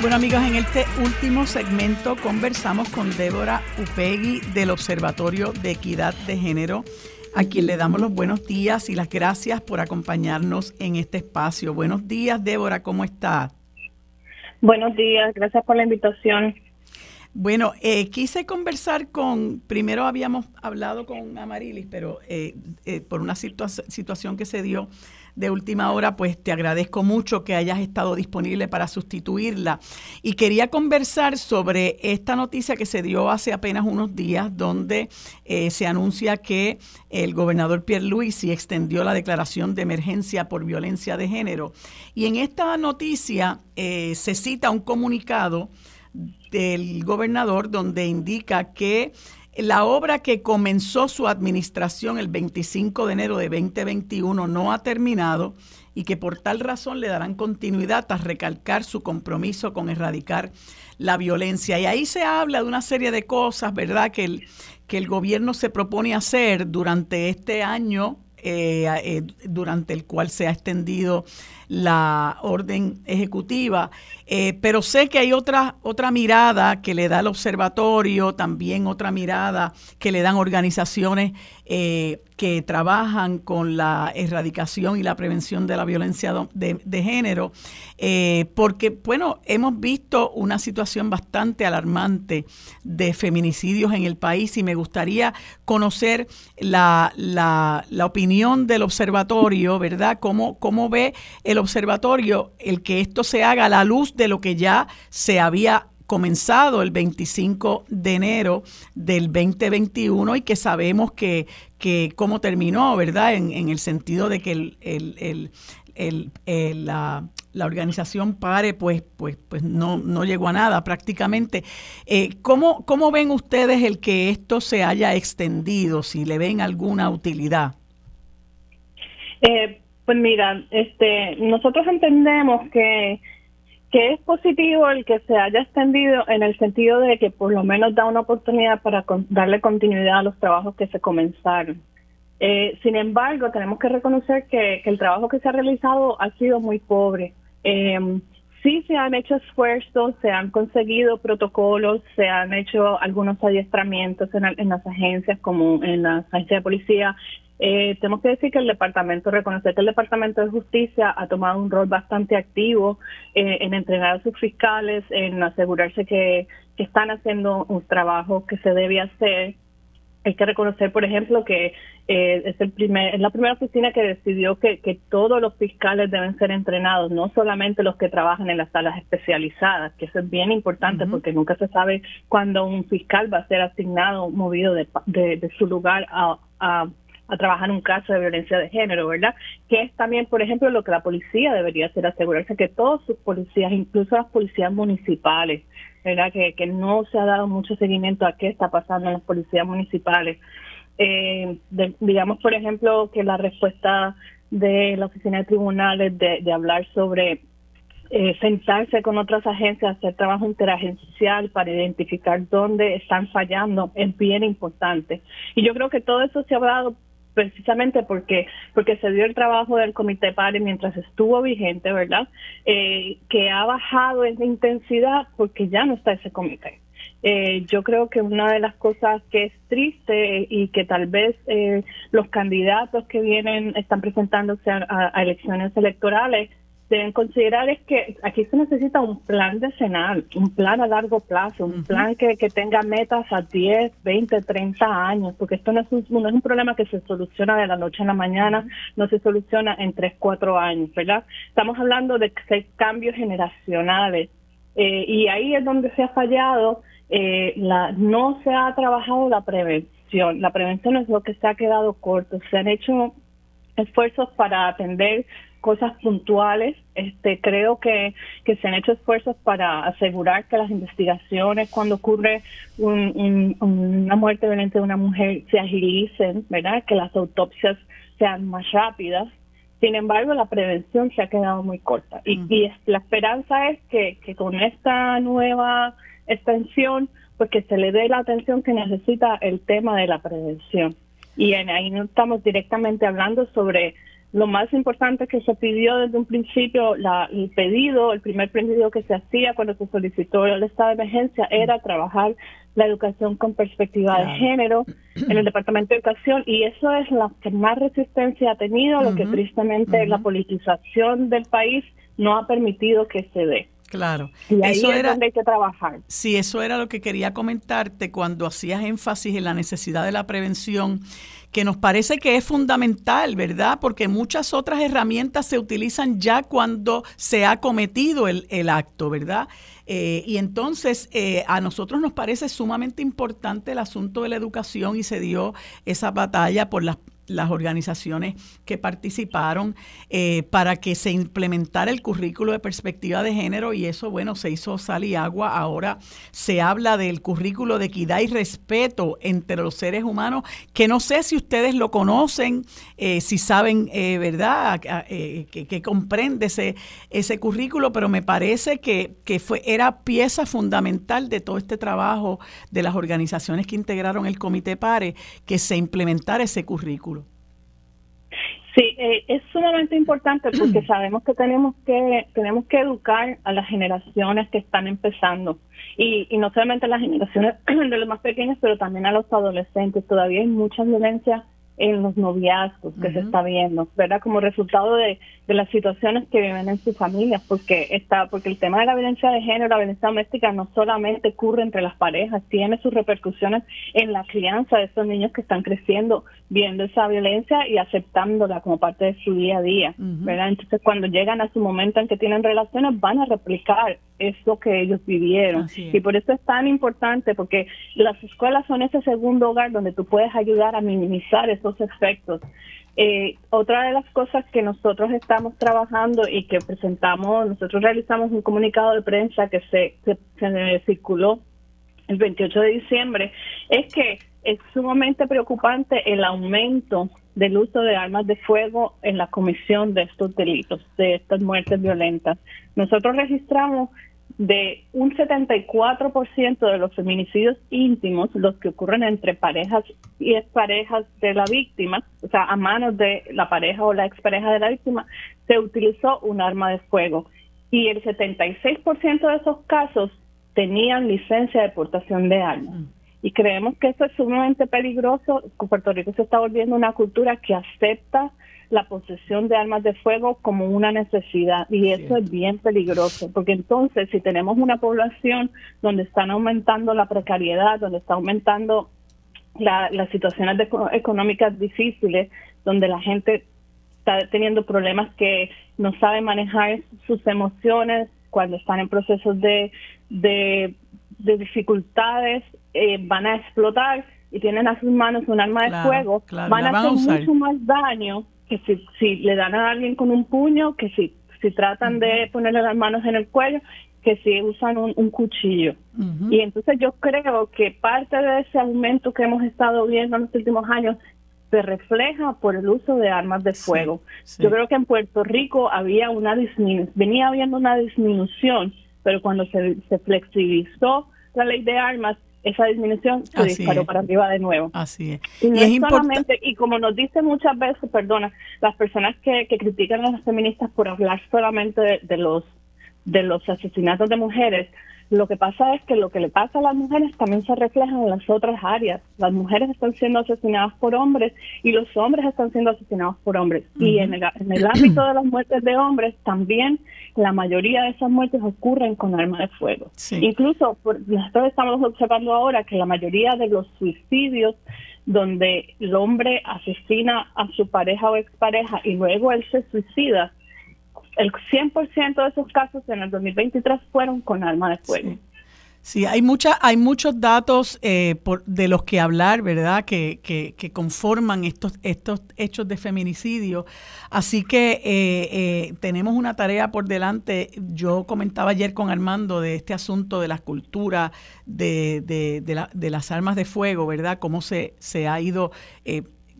Bueno amigos, en este último segmento conversamos con Débora Upegui del Observatorio de Equidad de Género, a quien le damos los buenos días y las gracias por acompañarnos en este espacio. Buenos días Débora, ¿cómo estás? Buenos días, gracias por la invitación. Bueno, eh, quise conversar con, primero habíamos hablado con Amarilis, pero eh, eh, por una situación que se dio de última hora, pues te agradezco mucho que hayas estado disponible para sustituirla. Y quería conversar sobre esta noticia que se dio hace apenas unos días, donde eh, se anuncia que el gobernador Pierre Luisi extendió la declaración de emergencia por violencia de género. Y en esta noticia eh, se cita un comunicado del gobernador donde indica que la obra que comenzó su administración el 25 de enero de 2021 no ha terminado y que por tal razón le darán continuidad a recalcar su compromiso con erradicar la violencia. Y ahí se habla de una serie de cosas, ¿verdad?, que el, que el gobierno se propone hacer durante este año durante el cual se ha extendido la orden ejecutiva, eh, pero sé que hay otra, otra mirada que le da el observatorio, también otra mirada que le dan organizaciones eh, que trabajan con la erradicación y la prevención de la violencia de, género, eh, porque, bueno, hemos visto una situación bastante alarmante de feminicidios en el país y me gustaría conocer la, la, la opinión del observatorio, ¿verdad? ¿Cómo, ¿Cómo ve el observatorio el que esto se haga a la luz de lo que ya se había comenzado el 25 de enero del 2021 y que sabemos que, que cómo terminó, ¿verdad? En, el sentido de que el, la, la, organización PARE pues, pues, pues no, no llegó a nada prácticamente. Eh, ¿cómo, ¿Cómo ven ustedes el que esto se haya extendido, si le ven alguna utilidad? Eh, pues mira, este, nosotros entendemos que que es positivo el que se haya extendido en el sentido de que por lo menos da una oportunidad para darle continuidad a los trabajos que se comenzaron. Eh, sin embargo, tenemos que reconocer que, el trabajo que se ha realizado ha sido muy pobre. Eh, sí se han hecho esfuerzos, se han conseguido protocolos, se han hecho algunos adiestramientos en, en las agencias como en la agencia de policía, eh, tenemos que decir que el departamento, reconocer que el Departamento de Justicia ha tomado un rol bastante activo eh, en entrenar a sus fiscales, en asegurarse que, están haciendo un trabajo que se debe hacer. Hay que reconocer, por ejemplo, que eh, es, el primer, es la primera oficina que decidió que, que todos los fiscales deben ser entrenados, no solamente los que trabajan en las salas especializadas, que eso es bien importante porque nunca se sabe cuándo un fiscal va a ser asignado, movido de, de, su lugar a, a a trabajar un caso de violencia de género, ¿verdad? Que es también, por ejemplo, lo que la policía debería hacer, asegurarse que todos sus policías, incluso las policías municipales, ¿verdad? Que, no se ha dado mucho seguimiento a qué está pasando en las policías municipales. Eh, digamos, por ejemplo, que la respuesta de la oficina de tribunales de, de hablar sobre eh, sentarse con otras agencias, hacer trabajo interagencial para identificar dónde están fallando es bien importante. Y yo creo que todo eso se ha dado precisamente porque porque se dio el trabajo del comité PARE mientras estuvo vigente, ¿verdad? Eh, que ha bajado en intensidad porque ya no está ese comité. Eh, yo creo que una de las cosas que es triste y que tal vez eh, los candidatos que vienen están presentándose a elecciones electorales deben considerar es que aquí se necesita un plan decenal, un plan a largo plazo, un plan que, que, tenga metas a 10, 20, 30 años, porque esto no es, un, no es un problema que se soluciona de la noche a la mañana, no se soluciona en 3, 4 años, ¿verdad? Estamos hablando de cambios generacionales eh, y ahí es donde se ha fallado, eh, la, no se ha trabajado la prevención, la prevención es lo que se ha quedado corto, se han hecho esfuerzos para atender cosas puntuales. Este, creo que, que se han hecho esfuerzos para asegurar que las investigaciones cuando ocurre una muerte violenta de una mujer se agilicen, ¿verdad? Que las autopsias sean más rápidas. Sin embargo, la prevención se ha quedado muy corta. Y, y la esperanza es que, que con esta nueva extensión, pues que se le dé la atención que necesita el tema de la prevención. Y en, ahí no estamos directamente hablando sobre lo más importante que se pidió desde un principio, la, el pedido, el primer pedido que se hacía cuando se solicitó el estado de emergencia era trabajar la educación con perspectiva de género en el Departamento de Educación y eso es lo que más resistencia ha tenido, lo que tristemente la politización del país no ha permitido que se dé. Claro. Y ahí eso es era, donde hay que trabajar. Sí, eso era lo que quería comentarte cuando hacías énfasis en la necesidad de la prevención que nos parece que es fundamental, ¿verdad? Porque muchas otras herramientas se utilizan ya cuando se ha cometido el, acto, ¿verdad? Eh, y entonces eh, a nosotros nos parece sumamente importante el asunto de la educación y se dio esa batalla por las las organizaciones que participaron eh, para que se implementara el currículo de perspectiva de género y eso, bueno, se hizo sal y agua. Ahora se habla del currículo de equidad y respeto entre los seres humanos, que no sé si ustedes lo conocen, eh, si saben, eh, ¿verdad?, que, comprende ese, ese currículo, pero me parece que, que fue, era pieza fundamental de todo este trabajo de las organizaciones que integraron el Comité PARE, que se implementara ese currículo. Sí, eh, es sumamente importante porque sabemos que tenemos que tenemos que educar a las generaciones que están empezando y, y no solamente a las generaciones de los más pequeños, pero también a los adolescentes. Todavía hay mucha violencia en los noviazgos que se está viendo, ¿verdad? Como resultado de, de, las situaciones que viven en sus familias, porque está, porque el tema de la violencia de género, la violencia doméstica no solamente ocurre entre las parejas, tiene sus repercusiones en la crianza de esos niños que están creciendo, viendo esa violencia y aceptándola como parte de su día a día, ¿verdad? Entonces cuando llegan a su momento en que tienen relaciones van a replicar eso que ellos vivieron. Y por eso es tan importante, porque las escuelas son ese segundo hogar donde tú puedes ayudar a minimizar esos efectos. Eh, otra de las cosas que nosotros estamos trabajando y que presentamos, nosotros realizamos un comunicado de prensa que se, se circuló el 28 de diciembre, es que es sumamente preocupante el aumento del uso de armas de fuego en la comisión de estos delitos, de estas muertes violentas. Nosotros registramos de un 74% de los feminicidios íntimos, los que ocurren entre parejas y exparejas de la víctima, o sea, a manos de la pareja o la expareja de la víctima, se utilizó un arma de fuego. Y el 76% de esos casos tenían licencia de portación de armas. Mm. Y creemos que eso es sumamente peligroso. Puerto Rico se está volviendo una cultura que acepta la posesión de armas de fuego como una necesidad. Y eso es bien peligroso porque entonces si tenemos una población donde están aumentando la precariedad, donde está aumentando las situaciones económicas difíciles, donde la gente está teniendo problemas que no sabe manejar sus emociones cuando están en procesos de, de, dificultades, eh, van a explotar y tienen a sus manos un arma de fuego, van a hacer mucho más daño que si, si le dan a alguien con un puño, que si, si tratan de ponerle las manos en el cuello, que si usan un, cuchillo. Y entonces yo creo que parte de ese aumento que hemos estado viendo en los últimos años se refleja por el uso de armas de fuego. Yo creo que en Puerto Rico había una disminución, venía habiendo una disminución, pero cuando se, se flexibilizó la ley de armas, esa disminución se disparó para arriba de nuevo. Así es. Y, es solamente, y como nos dicen muchas veces, perdona, las personas que, que critican a las feministas por hablar solamente de los de los asesinatos de mujeres, lo que pasa es que lo que le pasa a las mujeres también se refleja en las otras áreas. Las mujeres están siendo asesinadas por hombres y los hombres están siendo asesinados por hombres. Y en el, en el ámbito de las muertes de hombres, también la mayoría de esas muertes ocurren con armas de fuego. Incluso nosotros estamos observando ahora que la mayoría de los suicidios donde el hombre asesina a su pareja o expareja y luego él se suicida, el 100% de esos casos en el 2023 fueron con arma de fuego. Sí. hay, mucha, hay muchos datos eh, por, de los que hablar, ¿verdad?, que, que, conforman estos, estos hechos de feminicidio. Así que eh, eh, tenemos una tarea por delante. Yo comentaba ayer con Armando de este asunto de la cultura de, de, de, de las armas de fuego, ¿verdad?, cómo se, se ha ido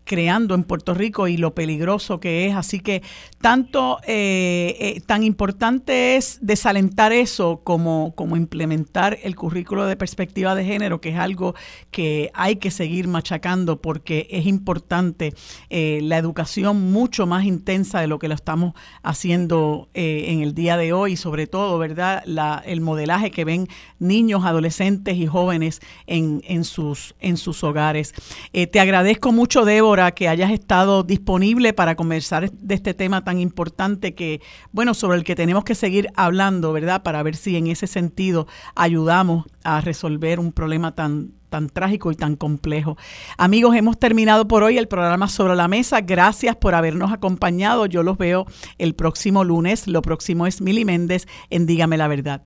creando en Puerto Rico y lo peligroso que es. Así que tanto eh, eh, tan importante es desalentar eso como, como implementar el currículo de perspectiva de género, que es algo que hay que seguir machacando porque es importante eh, la educación mucho más intensa de lo que lo estamos haciendo en el día de hoy, sobre todo, ¿verdad? La, el modelaje que ven niños, adolescentes y jóvenes en, en, sus, en sus hogares. te agradezco mucho, Que hayas estado disponible para conversar de este tema tan importante que, bueno, sobre el que tenemos que seguir hablando, ¿verdad? Para ver si en ese sentido ayudamos a resolver un problema tan tan trágico y tan complejo. Amigos, hemos terminado por hoy el programa Sobre la Mesa. Gracias por habernos acompañado. Yo los veo el próximo lunes. Lo próximo es Mili Méndez en Dígame la Verdad.